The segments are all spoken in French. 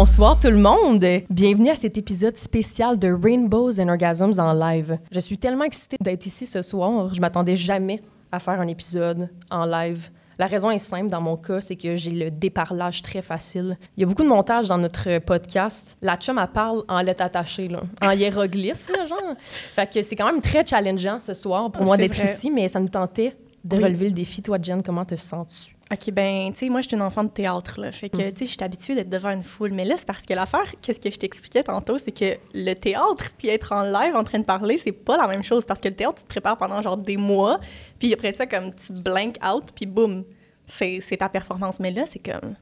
Bonsoir tout le monde. Bienvenue à cet épisode spécial de Rainbows and Orgasms en live. Je suis tellement excitée d'être ici ce soir. Je m'attendais jamais à faire un épisode en live. La raison est simple dans mon cas, c'est que j'ai le déparlage très facile. Il y a beaucoup de montage dans notre podcast. La chum, elle parle en lettres attachées, là, en hiéroglyphes, là, genre. Fait que c'est quand même très challengeant ce soir pour Ah, moi d'être ici, mais ça nous tentait de Oui. relever le défi. Toi, Jen, comment te sens-tu? OK, ben, tu sais, moi, je suis une enfant de théâtre, là. Fait que, Mm. tu sais, je suis habituée d'être devant une foule. Mais là, c'est parce que l'affaire, qu'est-ce que je t'expliquais tantôt, c'est que le théâtre, puis être en live en train de parler, c'est pas la même chose. Parce que le théâtre, tu te prépares pendant genre des mois, puis après ça, comme tu blank out, puis boum, c'est ta performance. Mais là, c'est comme.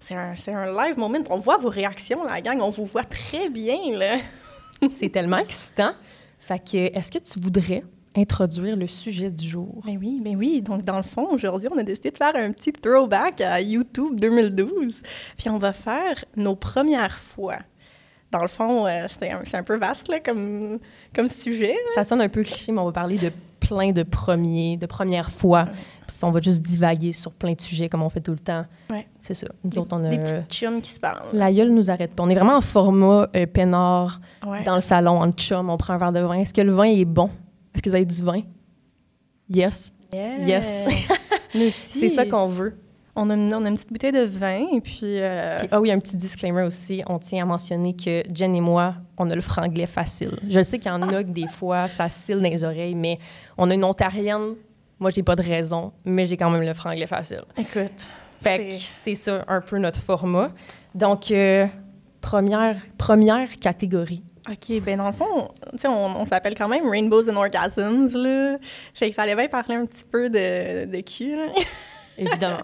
C'est un, un live moment. On voit vos réactions, la gang. On vous voit très bien, là. C'est tellement excitant. Fait que, est-ce que tu voudrais introduire le sujet du jour? Ben oui, ben oui. Donc, dans le fond, aujourd'hui, on a décidé de faire un petit throwback à YouTube 2012. Puis, on va faire nos premières fois. Dans le fond, euh, c'est un, peu vaste là, comme, comme sujet. Ça sonne un peu cliché, mais on va parler de plein de premiers, de premières fois. Puis on va juste divaguer sur plein de sujets comme on fait tout le temps. Ouais. C'est ça. Nous Des, autres, on a... des petites chums qui se parlent. La gueule nous arrête pas. On est vraiment en format euh, peinard Ouais. dans le salon, en chum, on prend un verre de vin. Est-ce que le vin est bon? Est-ce que vous avez du vin? Yes. Yeah. Yes. Mais si. C'est ça qu'on veut. On a, une, on a une petite bouteille de vin, et puis... euh, Puis, ah oui, un petit disclaimer aussi. On tient à mentionner que Jen et moi, on a le franglais facile. Je sais qu'il y en a que des fois, ça cille dans les oreilles, mais on a une ontarienne. Moi, j'ai pas de raison, mais j'ai quand même le franglais facile. écoute, Fait que c'est- c'est ça un peu notre format. Donc, euh, première, première catégorie. OK, ben dans le fond, tu sais, on, on s'appelle quand même Rainbows and Orgasms, là. Fait qu'il fallait bien parler un petit peu de, de cul, là. Évidemment.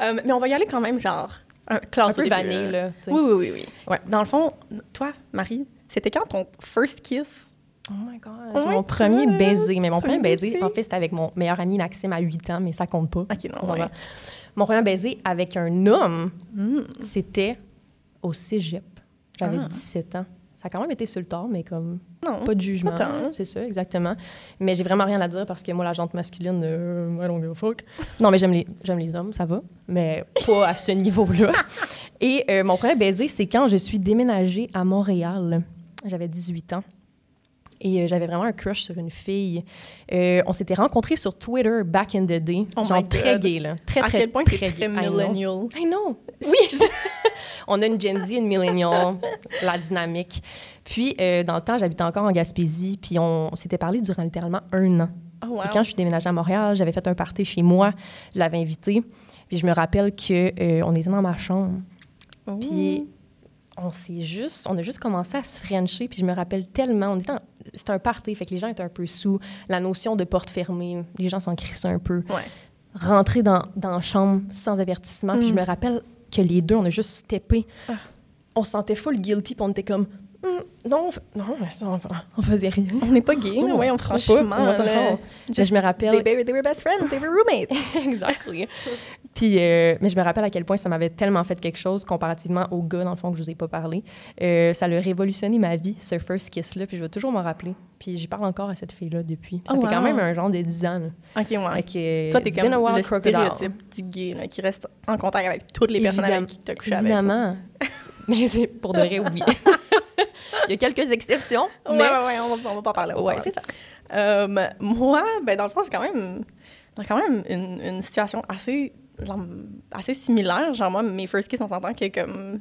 Euh, mais on va y aller quand même, genre, un un classe peu au début, vanille, là. Oui, oui, oui, oui. Ouais. Dans le fond, toi, Marie, c'était quand ton first kiss? Oh my God. Oh mon premier baiser. Mais mon premier baiser, en fait, c'était avec mon meilleur ami Maxime à 8 ans, mais ça compte pas. OK, non, ouais. Mon premier baiser avec un homme, Mm. c'était au cégep. J'avais Ah. 17 ans. Ça a quand même été sur le tard, mais comme Non. pas de jugement. C'est ça, exactement. Mais j'ai vraiment rien à dire parce que moi, la jante masculine, euh, I don't give a fuck. Non, mais j'aime les, j'aime les hommes, ça va, mais pas à ce niveau-là. Et euh, mon premier baiser, c'est quand je suis déménagée à Montréal. J'avais 18 ans. Et euh, j'avais vraiment un crush sur une fille. Euh, on s'était rencontrés sur Twitter back in the day. Oh genre my très God. gay, là. Très, À très, quel point très c'est très gay. I know. millennial. I know. Oui. on a une Gen Z, une millennial, la dynamique. Puis, euh, dans le temps, j'habitais encore en Gaspésie, puis on, on s'était parlé durant littéralement un an. Oh, wow. Et quand je suis déménagée à Montréal, j'avais fait un party chez moi, je l'avais invité, puis je me rappelle que euh, on était dans ma chambre, Ouh. puis on s'est juste, on a juste commencé à se frencher, puis je me rappelle tellement, on était c'était un party, fait que les gens étaient un peu sous, la notion de porte fermée, les gens s'en crissaient un peu Ouais. rentrer dans, dans la chambre sans avertissement. Puis je me rappelle que les deux, on a juste steppé. Ah. On se sentait full guilty, puis on était comme... Hmm, non, non, mais ça, on, on faisait rien. On n'est pas gay. Oh, Ouais, on franchement, hell? Mais je me rappelle- They, were- they were best friends, they were roommates. exactly. Puis, euh, mais je me rappelle à quel point ça m'avait tellement fait quelque chose comparativement au gars, dans le fond, que je vous ai pas parlé. Euh, ça a révolutionné ma vie, ce first kiss-là, puis je vais toujours m'en rappeler. Puis j'y parle encore à cette fille-là depuis. Puis ça Oh, fait quand même un genre de 10 ans. là. OK, ouais. Fait que, Toi, t'es comme le crocodile. stéréotype du gay là, qui reste en contact avec toutes les personnes avec qui t'as couché avec. Évidemment. mais c'est pour de vrai, oui. Il y a quelques exceptions, mais... ouais, ouais, on va, on va pas parler. Ouais, c'est ça. Euh, moi, ben, dans le fond, c'est quand même, quand même une, une situation assez, genre, assez similaire. Genre, moi, mes first kiss, on s'entend que comme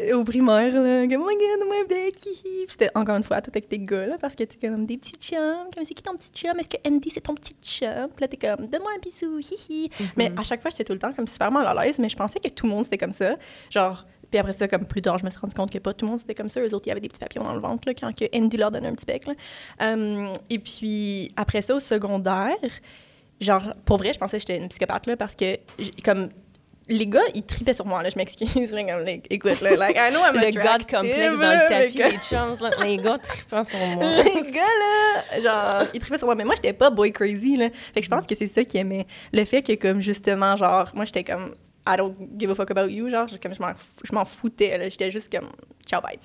euh, au primaire, là, comme, oh my god, moi, Becky. C'était encore une fois tout avec tes gars, là, parce que t'es comme des petits chums. Comme, c'est qui ton petit chum? Est-ce que Andy, c'est ton petit chum? Puis là, t'es comme, donne-moi un bisou, hihi. Mais à chaque fois, j'étais tout le temps comme super mal à l'aise, mais je pensais que tout le monde c'était comme ça. Genre, puis après ça, comme plus tard, je me suis rendu compte que pas tout le monde c'était comme ça. Eux autres, il y avait des petits papillons dans le ventre, là, quand que Andy leur donnait un petit bec, là. Euh, et puis, après ça, au secondaire, genre, pour vrai, je pensais que j'étais une psychopathe, là, parce que, comme, les gars, ils tripaient sur moi, là, je m'excuse, là, comme, like, écoute, là, like, I know I'm Le god complexe dans le tapis, les chums, là, les gars trippant sur moi. les gars, là, genre, ils tripaient sur moi. Mais moi, j'étais pas boy crazy, là. Fait que je pense que c'est ça qu'ils aimaient. Le fait que, comme, justement, genre, moi, j'étais comme, I don't give a fuck about you, genre, comme, je m'en fou- je m'en foutais. J'étais juste comme, ciao, bye.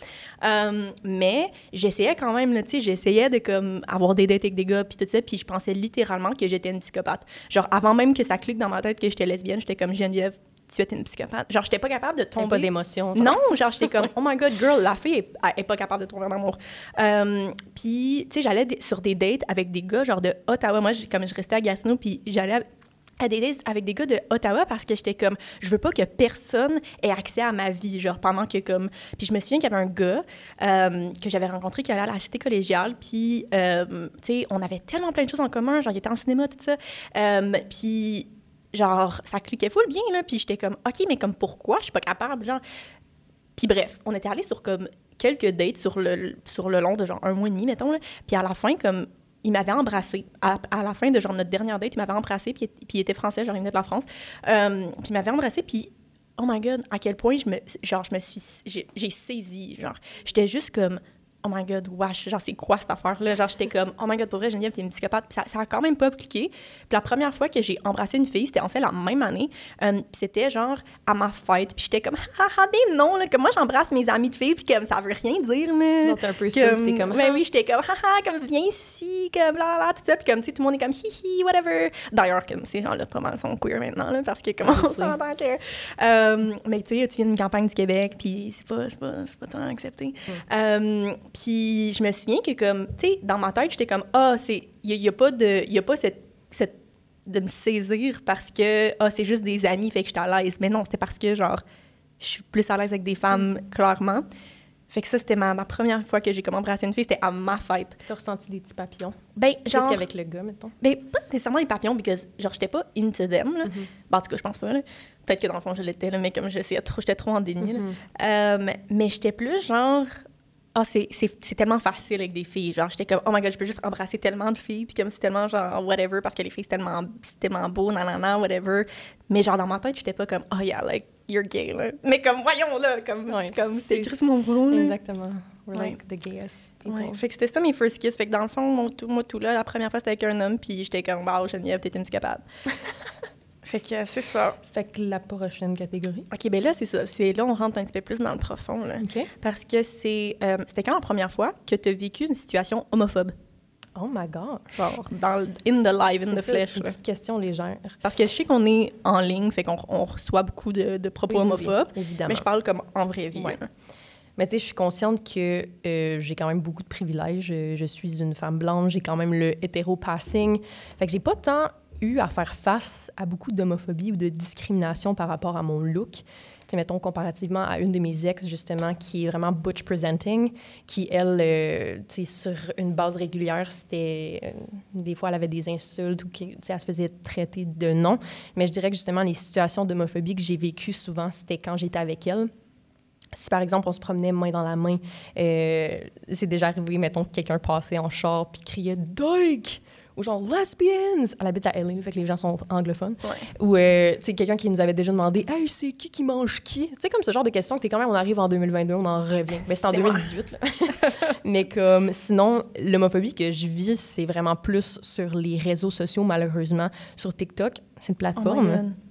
Euh, mais j'essayais quand même, là, tu sais, j'essayais de, comme, avoir des dates avec des gars, puis tout ça, puis je pensais littéralement que j'étais une psychopathe. Genre, avant même que ça clique dans ma tête que j'étais lesbienne, j'étais comme, Geneviève, tu es une psychopathe. Genre, j'étais pas capable de tomber. Pas d'émotion. Non, genre, j'étais comme, oh my god, girl, la fille est, est pas capable de tomber en amour. Euh, puis, tu sais, j'allais sur des dates avec des gars, genre de Ottawa. Moi, comme je restais à Gatineau, puis j'allais avec des gars de Ottawa parce que j'étais comme je veux pas que personne ait accès à ma vie genre pendant que comme puis je me souviens qu'il y avait un gars euh, que j'avais rencontré qui allait à la cité collégiale puis euh, tu sais on avait tellement plein de choses en commun genre il était en cinéma tout ça puis genre, ça cliquait full bien, là. Puis j'étais comme, OK, mais comme pourquoi? Je suis pas capable, genre. Puis bref, on était allé sur comme quelques dates sur le, sur le long de genre un mois et demi, mettons, là. Puis à la fin, comme, il m'avait embrassé. À, la fin de genre notre dernière date, il m'avait embrassé, puis, il était français, genre il venait de la France. Euh, puis il m'avait embrassé, puis oh my god, à quel point je me, genre, je me suis, j'ai saisi, genre, j'étais juste comme, oh my god, wesh, genre, c'est quoi cette affaire-là? Genre, j'étais comme, oh my god, pour vrai, Geneviève, t'es une psychopathe. Puis ça, ça a quand même pas cliqué. Puis la première fois que j'ai embrassé une fille, c'était en fait la même année. Puis c'était genre à ma fête. Puis j'étais comme, ah ah, mais non, là, comme moi, j'embrasse mes amis de filles, puis comme ça veut rien dire, là. Non, t'es un peu comme, t'es comme, ben ah. oui, j'étais comme, ah ah, comme viens ici, comme là, tout ça. Puis comme, tu sais, tout le monde est comme, hi hi, whatever. D'ailleurs, comme ces gens-là, pas mal sont queer maintenant, là, parce que comme on s'entend que. Euh, mais tu sais, tu viens d'une campagne du Québec, puis c'est pas, pas, pas tant accepté. Euh, puis je me souviens que, comme, tu sais, dans ma tête, j'étais comme, ah, c'est. Il n'y a, pas de. A pas cette, cette. de me saisir parce que, ah, c'est juste des amis, fait que j'étais à l'aise. Mais non, c'était parce que, genre, je suis plus à l'aise avec des femmes, mm. clairement. Fait que ça, c'était ma, ma, première fois que j'ai comme embrassé une fille, c'était à ma fête. T'as ressenti des petits papillons? Ben, genre... Plus qu'avec le gars, mettons? Ben, pas nécessairement des papillons, parce que, genre, j'étais pas into them, là. Mm-hmm. Ben, en tout cas, je pense pas, là. Peut-être que dans le fond, je l'étais, là, mais comme j'essayais trop, j'étais trop en déni, mm-hmm. euh, mais j'étais plus, genre, ah, c'est tellement facile avec des filles. Genre, j'étais comme, oh my god, je peux juste embrasser tellement de filles, puis comme c'est tellement genre, whatever, parce que les filles, c'est tellement, tellement beau, nanana, whatever. Mais genre, dans ma tête, j'étais pas comme, oh yeah, like, you're gay, là. Mais comme, voyons, là, comme, comme c'est écrit mon front, Exactement. We're like the gayest people. Ouais. Fait que c'était ça mes first kiss. Fait que dans le fond, mon, tout, moi, tout là, la première fois, c'était avec un homme, puis j'étais comme, wow, Geneviève, t'es une capable. Fait que c'est ça. Fait que la prochaine catégorie? OK, ben là, c'est ça. C'est là, on rentre un petit peu plus dans le profond. Là. OK. Parce que c'est. Euh, c'était quand la première fois que tu as vécu une situation homophobe? Oh my God! Genre, dans, in the live, in the flesh. Une petite question légère. Parce que je sais qu'on est en ligne, fait qu'on on reçoit beaucoup de, de propos homophobes. évidemment. Mais je parle comme en vraie vie. Mais tu sais, je suis consciente que euh, j'ai quand même beaucoup de privilèges. Je, je suis une femme blanche, j'ai quand même le hétéro-passing. Fait que j'ai pas tant eu à faire face à beaucoup d'homophobie ou de discrimination par rapport à mon look. sais, mettons, comparativement à une de mes ex, justement, qui est vraiment butch presenting, qui, elle, euh, sur une base régulière, c'était... Euh, des fois, elle avait des insultes ou elle se faisait traiter de nom. Mais je dirais que, justement, les situations d'homophobie que j'ai vécues souvent, c'était quand j'étais avec elle. Si par exemple on se promenait main dans la main, euh, c'est déjà arrivé, mettons, que quelqu'un passait en char puis criait Doig! Ou genre lesbians. Elle habite à LA, fait que les gens sont anglophones. Ou, euh, tu sais, quelqu'un qui nous avait déjà demandé, hey, c'est qui qui mange qui? Tu sais, comme ce genre de questions que t'es quand même, on arrive en 2022, on en revient. Mais c'est en 2018, là. Mais comme, sinon, l'homophobie que je vis, c'est vraiment plus sur les réseaux sociaux, malheureusement. Sur TikTok, c'est une plateforme. Oh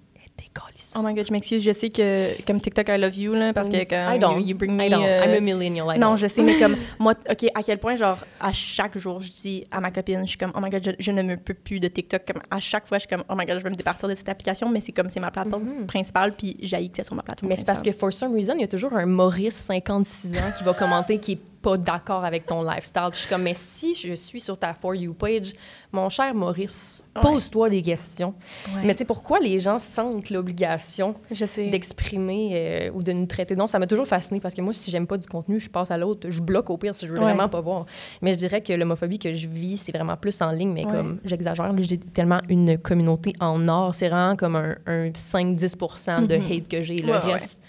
Oh my god, je m'excuse. Je sais que, comme TikTok, I love you, là, parce que quand I don't. You, bring me. I don't. I'm a millennial. I non, je sais, mais comme, moi, OK, à quel point, genre, à chaque jour, je dis à ma copine, je suis comme, oh my god, je, ne me peux plus de TikTok. Comme, à chaque fois, je suis comme, oh my god, je veux me départir de cette application, mais c'est comme, c'est ma plateforme mm-hmm. principale, puis j'haïs que c'est sur ma plateforme Mais c'est parce que, for some reason, il y a toujours un Maurice, 56 ans, qui va commenter, qui est pas d'accord avec ton lifestyle. je suis comme, mais si je suis sur ta For You page, mon cher Maurice, pose-toi des questions. Mais tu sais, pourquoi les gens sentent l'obligation d'exprimer euh, ou de nous traiter? Non, ça m'a toujours fasciné parce que moi, si j'aime pas du contenu, je passe à l'autre. Je bloque au pire si je veux vraiment pas voir. Mais je dirais que l'homophobie que je vis, c'est vraiment plus en ligne, mais comme j'exagère, j'ai tellement une communauté en or. C'est vraiment comme un, 5-10 de mm-hmm. hate que j'ai. Le reste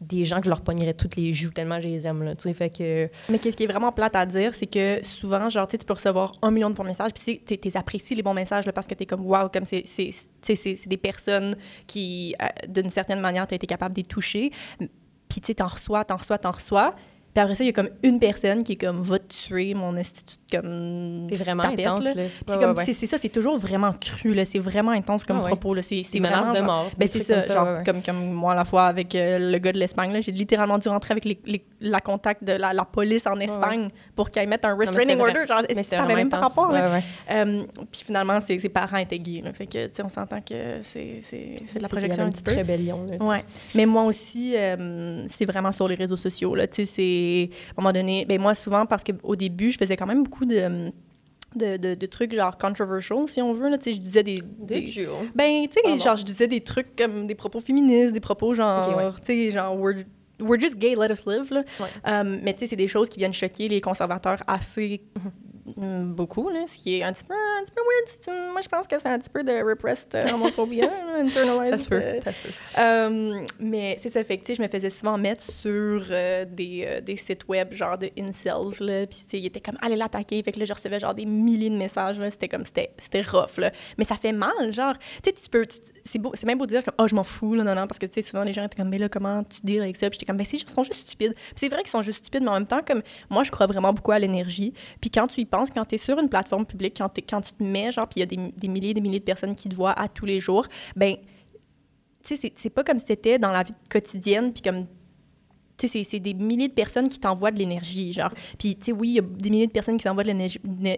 des gens que je leur pognerais toutes les joues tellement je les aime là, fait que mais qu'est-ce qui est vraiment plate à dire c'est que souvent genre tu peux recevoir un million de bons messages puis tu tu apprécies les bons messages là, parce que tu es comme wow comme c'est des personnes qui euh, d'une certaine manière tu as été capable de les toucher. Puis tu sais t'en reçois t'en reçois t'en reçois puis Puis après ça, il y a comme une personne qui est comme, va tuer, mon institut, comme. C'est vraiment tapette, intense, là. c'est Ouais, comme, ouais, ouais. c'est c'est ça, c'est toujours vraiment cru, là. C'est vraiment intense comme Ah propos, là. C'est vraiment, de mort. Ben c'est ça, comme genre. Comme, comme moi la fois avec euh, le gars de l'Espagne, là, j'ai littéralement dû rentrer avec les, les- la contact de la, la police en Espagne pour qu'ils mettent un restraining order. Genre, ça avait même pas rapport, là? Euh, puis finalement, ses, ses parents étaient gays, là. Fait que, tu sais, on s'entend que c'est de la projection un petit peu. rébellion. Là. Ouais. Mais moi aussi, c'est vraiment sur les réseaux sociaux. Là. Tu sais, c'est. À un moment donné. Ben, moi, souvent, parce qu'au début, je faisais quand même beaucoup de. De, de, de trucs genre controversial, si on veut. Là. Tu sais, je disais des. Des ben, tu sais, genre, je disais des trucs comme des propos féministes, des propos genre. Ok, ouais. Tu sais, genre, we're, we're just gay, let us live. Là. Ouais. Euh, mais tu sais, c'est des choses qui viennent choquer les conservateurs assez. mm, Beaucoup, là, ce qui est un petit peu, un petit peu weird. tu- Moi, je pense que c'est un petit peu de repressed euh, homophobia, là, internalized. Ça se peut. euh, Ça se peut. euh, mais c'est ça, fait que, je me faisais souvent mettre sur euh, des, euh, des sites web, genre de incels, là, puis, tu sais, ils étaient comme, allez l'attaquer, fait que là, je recevais, genre, des milliers de messages, là, c'était comme, c'était rough, là. Mais ça fait mal, genre, tu sais, tu peux, c'est beau, c'est même beau de dire comme, oh, je m'en fous, là, non, non, parce que, tu sais, souvent, les gens étaient comme, mais là, comment tu deals avec ça? Puis j'étais comme, ben, ces gens sont juste stupides. C'est vrai qu'ils sont juste stupides, mais en même temps, comme, moi, je crois vraiment beaucoup à l'énergie. Puis quand tu y penses, quand tu es sur une plateforme publique, quand, tu te mets, genre, puis il y a des, milliers et des milliers de personnes qui te voient à tous les jours, ben, tu sais, c'est- pas comme si c'était dans la vie quotidienne, puis comme, tu sais, c'est- des milliers de personnes qui t'envoient de l'énergie, genre. Puis, tu sais, oui, il y a des milliers de personnes qui t'envoient de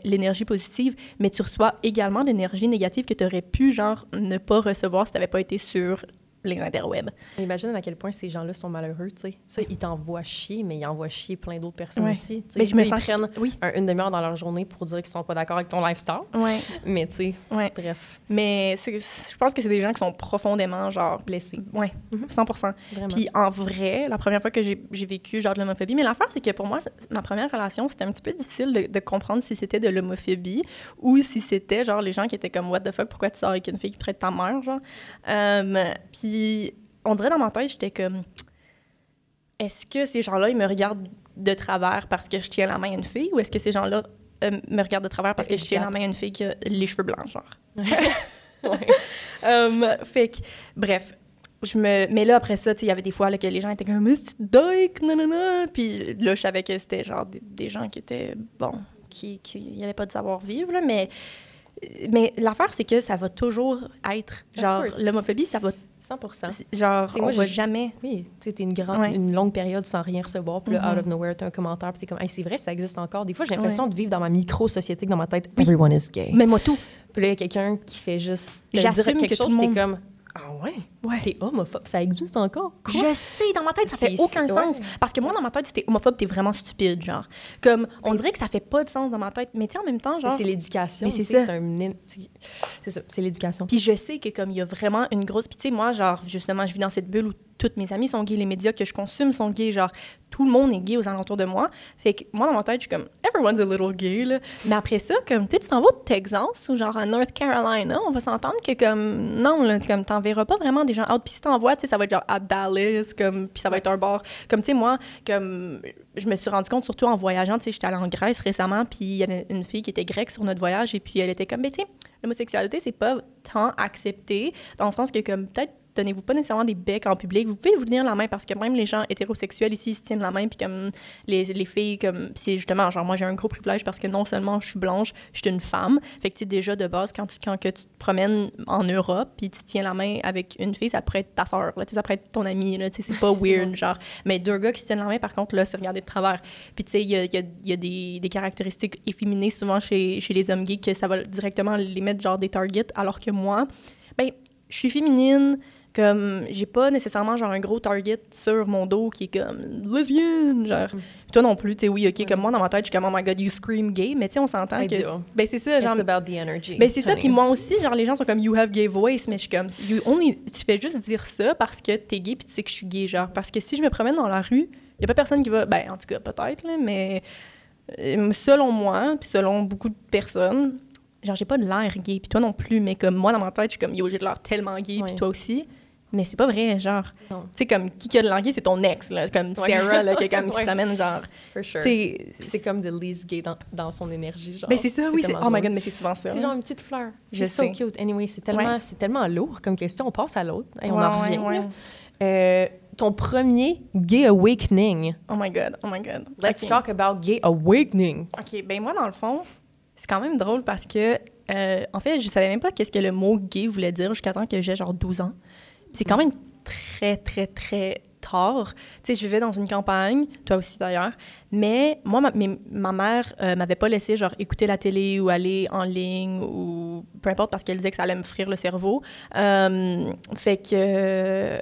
l'énergie- positive, mais tu reçois également de l'énergie négative que tu aurais pu, genre, ne pas recevoir si t'avais pas été sur les interwebs. Imagine à quel point ces gens-là sont malheureux, tu sais. Ça, ils t'envoient chier, mais ils envoient chier plein d'autres personnes Ouais. aussi. Mais je me Ils prennent Oui. un- une demi-heure dans leur journée pour dire qu'ils sont pas d'accord avec ton lifestyle. Ouais, Mais tu sais, ouais. bref, Mais je pense que c'est des gens qui sont profondément, genre, blessé. ouais, Mhm. 100 Vraiment. Puis en vrai, la première fois que j'ai vécu genre de l'homophobie, mais l'affaire c'est que pour moi, ma première relation, c'était un petit peu difficile de, de comprendre si c'était de l'homophobie ou si c'était genre les gens qui étaient comme what the fuck, pourquoi tu sors avec une fille qui traite ta mère, genre. Euh, puis on dirait dans ma tête, j'étais comme est-ce que ces gens-là ils me regardent de travers parce que je tiens la main à une fille ou est-ce que ces gens-là euh, me regardent de travers parce que je tiens la main à une fille qui a les cheveux blancs, genre? Ouais. Um, fait que, bref, je me... Mais là, après ça, tu sais, il y avait des fois là, que les gens étaient comme « Mais c'est dyke, nanana! » Puis là, je savais que c'était genre des, des gens qui étaient, bon, qui avait pas de savoir-vivre, là, mais... Mais l'affaire, c'est que ça va toujours être, genre, l'homophobie, ça va, 100 genre, T'sais, on moi, va jamais... Oui, tu sais, t'es une, grande, Ouais. une longue période sans rien recevoir, puis là, Mhm. out of nowhere, t'as un commentaire, puis t'es comme, hey, c'est vrai, ça existe encore. Des fois, j'ai l'impression Ouais. de vivre dans ma micro-société, que dans ma tête, Oui. everyone is gay. Mais moi, tout. Puis là, il y a quelqu'un qui fait juste te J'assume dire quelque que chose, monde- t'es comme, ah ouais, Ouais. t'es homophobe, ça existe encore? Quoi? Je sais, dans ma tête, ça fait aucun sens. ouais. Parce que moi, dans ma tête, si t'es homophobe, t'es vraiment stupide, genre. Comme, on dirait que ça fait pas de sens dans ma tête. Mais tu en même temps, genre... C'est l'éducation. Mais c'est ça. C'est un... Ça, c'est l'éducation. Puis je sais que comme il y a vraiment une grosse... Puis tu sais, moi, genre, justement, je vis dans cette bulle où toutes mes amis sont gays, les médias que je consomme sont gays, genre, tout le monde est gay aux alentours de moi. Fait que moi, dans ma tête, je suis comme, everyone's a little gay, là. Mais après ça, comme, tu sais, tu t'en vas au Texas ou genre à North Carolina, on va s'entendre que comme, non, là, comme, t'en verras pas vraiment des gens out. Puis si t'en vois, tu sais, ça va être genre à Dallas, comme, puis ça va être un bar. Comme, tu sais, moi, comme, je me suis rendu compte, surtout en voyageant, tu sais, j'étais allée en Grèce récemment, puis il y avait une fille qui était grecque sur notre voyage, et puis elle était comme, ben, tu sais, l'homosexualité, c'est pas tant accepté, dans le sens que, comme, peut-être, donnez-vous pas nécessairement des becs en public. Vous pouvez vous tenir la main parce que même les gens hétérosexuels ici ils se tiennent la main puis comme les, les filles comme c'est justement genre moi j'ai un gros privilège parce que non seulement je suis blanche, je suis une femme. Fait que tu sais déjà de base quand tu quand que tu te promènes en Europe puis tu tiens la main avec une fille, ça pourrait être ta sœur, là, ça pourrait être ton amie là, c'est pas weird genre. Mais deux gars qui se tiennent la main par contre là, c'est regarder de travers. Puis tu sais il y a, y a- y a des, des caractéristiques efféminées souvent chez, chez les hommes gays que ça va directement les mettre genre des targets alors que moi ben je suis féminine comme j'ai pas nécessairement genre un gros target sur mon dos qui est comme lesbienne genre. Mm. Toi non plus tu sais oui ok comme moi dans ma tête je suis comme oh my god you scream gay mais tu sais on s'entend que ben c'est ça genre It's about the energy. ben c'est ça puis moi aussi genre les gens sont comme you have gay voice mais je suis comme you only tu fais juste dire ça parce que t'es gay puis tu sais que je suis gay genre. Parce que si je me promène dans la rue y a pas personne qui va ben en tout cas peut-être là mais euh, selon moi puis selon beaucoup de personnes genre j'ai pas de l'air gay puis toi non plus mais comme moi dans ma tête je suis comme yo j'ai de l'air tellement gay puis toi aussi mais c'est pas vrai genre tu sais comme qui a de gay c'est ton ex là comme Ouais. Sarah là qui, comme, qui se promène genre For sure. c'est comme de least gay dans, dans son énergie, genre. ben c'est ça oui oh my god mais c'est souvent ça C'est genre une petite fleur. Je C'est so cute. Anyway, c'est tellement, Ouais. c'est tellement lourd comme question. On passe à l'autre et on en revient. Euh, ton premier gay awakening. Oh my God, oh my God. Let's Ok. talk about gay awakening. OK, ben moi, dans le fond, c'est quand même drôle parce que, euh, en fait, je savais même pas qu'est-ce que le mot gay voulait dire jusqu'à temps que j'ai genre 12 ans. C'est quand même très, très, très tard. Tu sais, je vivais dans une campagne, toi aussi d'ailleurs, mais moi, ma, mais ma mère euh, m'avait pas laissé genre écouter la télé ou aller en ligne ou peu importe parce qu'elle disait que ça allait me frire le cerveau. Euh, fait que euh,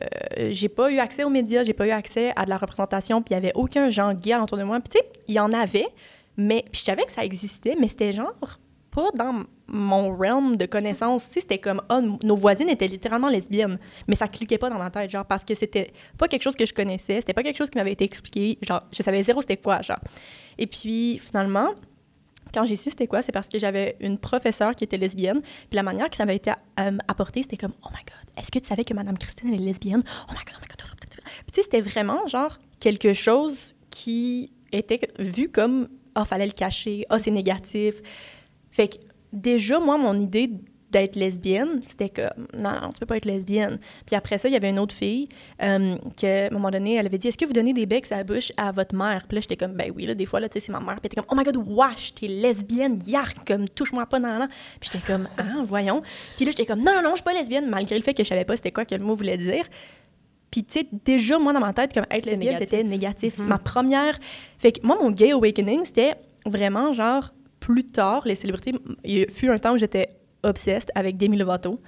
j'ai pas eu accès aux médias, j'ai pas eu accès à de la représentation, puis il y avait aucun genre gay autour de moi. Puis tu sais, il y en avait, mais puis je savais que ça existait, mais c'était genre pas dans mon realm de connaissances. C'était comme, n- nos voisines étaient littéralement lesbiennes, mais ça cliquait pas dans ma tête, genre, parce que c'était pas quelque chose que je connaissais, c'était pas quelque chose qui m'avait été expliqué, genre, je savais zéro c'était quoi, genre. Et puis, finalement, quand j'ai su c'était quoi, c'est parce que j'avais une professeure qui était lesbienne, puis la manière que ça m'avait été euh, apporté, c'était comme, oh my god, est-ce que tu savais que Madame Christine, elle est lesbienne? Oh my god, oh my god. Puis tu sais, c'était vraiment, genre, quelque chose qui était vu comme, ah, fallait le cacher, ah, c'est négatif. Fait que déjà, moi, mon idée d'être lesbienne, c'était comme non, non, tu peux pas être lesbienne. Puis après ça, il y avait une autre fille euh, qui, à un moment donné, elle avait dit Est-ce que vous donnez des becs à la bouche à votre mère? Puis là, j'étais comme Ben oui, là, des fois, là, tu sais, c'est ma mère. Puis elle était comme Oh my god, wesh, t'es lesbienne, yark, comme touche-moi pas dans la Puis j'étais comme Ah, voyons. Puis là, j'étais comme Non, non, non, je suis pas lesbienne, malgré le fait que je savais pas c'était quoi que le mot voulait dire. Puis, tu sais, déjà, moi, dans ma tête, comme être C'était lesbienne, négatif. c'était négatif. Mhm. Ma première. Fait que moi, mon gay awakening, c'était vraiment genre plus tard, les célébrités. Il fut un temps où j'étais obsessed avec Demi Lovato.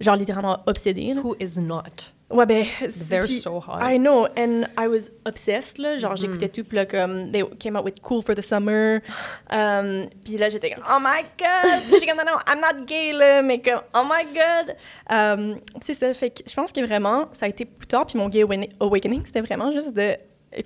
Genre littéralement obsédée. là. Who is not? Ouais, ben. They're puis- so hot. I know, and I was obsessed, là. Genre, Mhm. j'écoutais tout, puis là, comme, they came out with Cool for the Summer. Um, puis là, j'étais comme, oh my god! J'étais comme, non, non, I'm not gay, là, mais comme, oh my god! Um, c'est ça, fait que je pense que vraiment, ça a été plus tard, puis mon gay awa- awakening, c'était vraiment juste de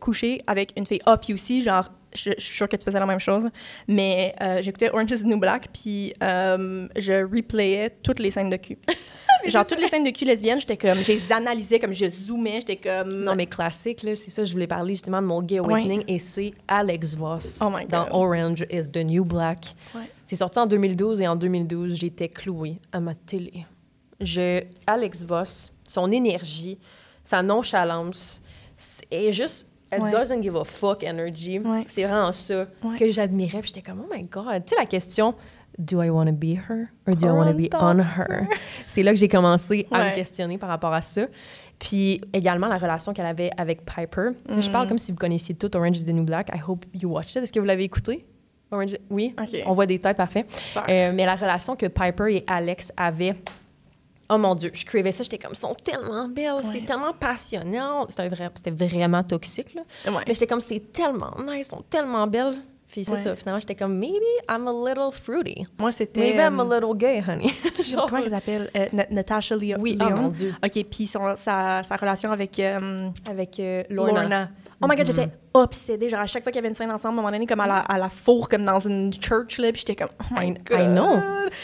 coucher avec une fille. Ah, puis aussi, genre, je, je suis sûre que tu faisais la même chose, mais euh, j'écoutais Orange is the New Black, puis euh, je replayais toutes les scènes de cul. Genre, toutes les scènes de cul lesbiennes, j'étais comme, je les analysais, comme je zoomais, j'étais comme. Non, mais classique, là, c'est ça, je voulais parler justement de mon gay awakening et c'est Alex Voss Oh dans Orange is the New Black. Ouais. C'est sorti en 2012 et en 2012, j'étais clouée à ma télé. Je, Alex Voss, son énergie, sa nonchalance, est juste. Elle Ouais. doesn't give a fuck energy. Ouais. C'est vraiment ça que j'admirais. Puis j'étais comme, oh my God. Tu sais, la question, do I want to be her or do I want to be on her? C'est là que j'ai commencé à Ouais. me questionner par rapport à ça. Puis également la relation qu'elle avait avec Piper. Je parle Mhm. comme si vous connaissiez tout Orange is the New Black. I hope you watched it. Est-ce que vous l'avez écouté? Orange... Oui? On voit des têtes, parfait. Euh, mais la relation que Piper et Alex avaient, oh mon Dieu, je cravais ça. J'étais comme, sont tellement belles, c'est tellement passionnant. C'était vrai- c'était vraiment toxique, là. Ouais. Mais j'étais comme, c'est tellement nice, sont tellement belles. Puis c'est Ouais. ça, finalement, j'étais comme, maybe I'm a little fruity. Moi, c'était. Maybe I'm a euh, little gay, honey. Genre- Comment elle s'appelle? Euh, Na- Natasha Leo- Oui, oh mon Dieu. OK, puis sa, sa relation avec euh, Avec euh, Lorna. Lorna. Oh my God, j'étais obsédée. Genre, à chaque fois qu'il y avait une scène ensemble, à un moment donné, comme à la, à la four, comme dans une church, là, puis j'étais comme, oh my I- God. I know.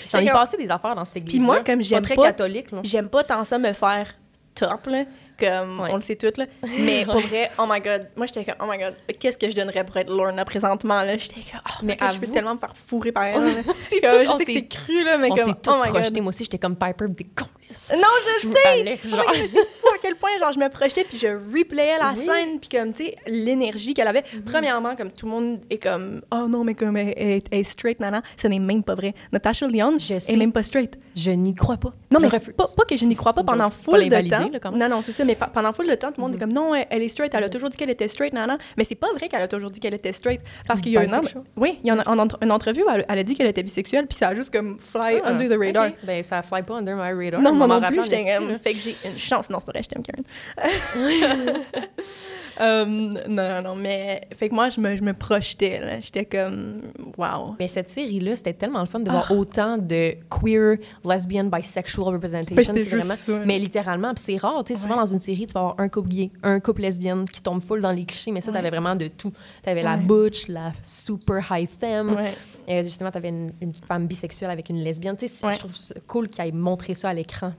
Ça y comme- passait des affaires dans cette église. moi, comme j'aime pas très catholique. J'aime pas tant ça me faire top, là. Comme Ouais. on le sait toutes, là. Mais pour vrai, oh my god, moi j'étais comme, oh my god, qu'est-ce que je donnerais pour être Lorna présentement, là? J'étais comme, oh Mais mais je veux tellement me faire fourrer par elle. C'est tout, je sais que c'est cru, là, mais On comme, oh my projetés. god. Moi aussi, j'étais comme Piper, des câlisses. Non, je sais! Alex, Oh. God, fou à quel point genre je me projetais puis je replayais la Oui. scène puis comme tu sais l'énergie qu'elle avait. Premièrement comme tout le monde est comme oh non mais comme elle, elle- elle est straight nana, ce n'est même pas vrai. Natasha Lyonne Je sais. est même pas straight. Je n'y crois pas. Non Je mais refuse. pas, pas que je n'y crois pas pendant full de temps. non non c'est ça mais pendant full de temps tout le monde est comme non elle, elle est straight, elle a toujours dit qu'elle était straight nana, mais c'est pas vrai qu'elle a toujours dit qu'elle était straight parce qu'il y a une Bisexual. oui il y a en entre- une entrevue elle, elle a dit qu'elle était bisexuelle puis ça a juste comme fly Ah, under the radar. ok. Ben, ça fly pas under my radar. Non, On moi non rappelle plus, j'étais fait que j'ai une chance. Non, c'est pas vrai, je t'aime, Karen. Euh, non, non, non, mais fait que moi, je me, je me projetais, là. J'étais comme, wow. Mais cette série-là, c'était tellement le fun de voir Ah. autant de queer, lesbian, bisexual Ben, representation. c'était c'est juste vraiment... ça. Mais littéralement, puis c'est rare. Tu sais, souvent dans une série, tu vas avoir un couple gay, un couple lesbienne qui tombe full dans les clichés, mais ça, Ouais. t'avais vraiment de tout. T'avais la Ouais. butch, la super high femme. Et justement, t'avais une, une femme bisexuelle avec une lesbienne. Tu sais, je trouve cool qu'ils aient montré ça à l'écran.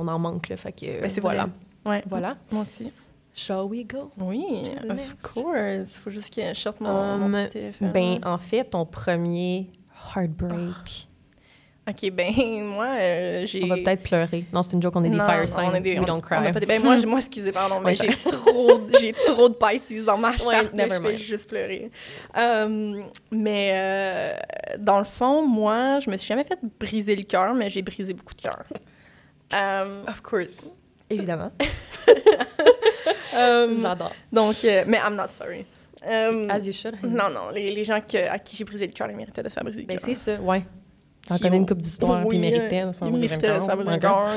On en manque, là. Fait que, Ben, c'est voilà. vrai. Ouais. Voilà. Moi aussi. Shall we go? Oui, of course. Faut juste que je sorte mon, mon Um, petit téléphone. Ben, en fait, ton premier heartbreak. OK, ben, moi, euh, j'ai... On va peut-être pleurer. Non, c'est une joke, on est des fire signs. on est des- We on- don't on cry. pas des- ben, moi, j'ai- moi, excusez, pardon, mais j'ai trop, j'ai trop de Pisces dans ma charte. Ouais, je fais mind. juste pleurer. Euh, mais euh, dans le fond, moi, je me suis jamais fait briser le cœur, mais j'ai brisé beaucoup de cœur. Euh, Of course. Évidemment. euh, J'adore. donc, euh, mais I'm not sorry. Euh, As you should. non, non, les, les gens que- à qui j'ai brisé le cœur, ils méritaient de se faire briser le Ben, cœur. c'est ça, ouais. T'en Qui connais une couple d'histoires, puis Oui, ils méritaient. de se faire briser le cœur.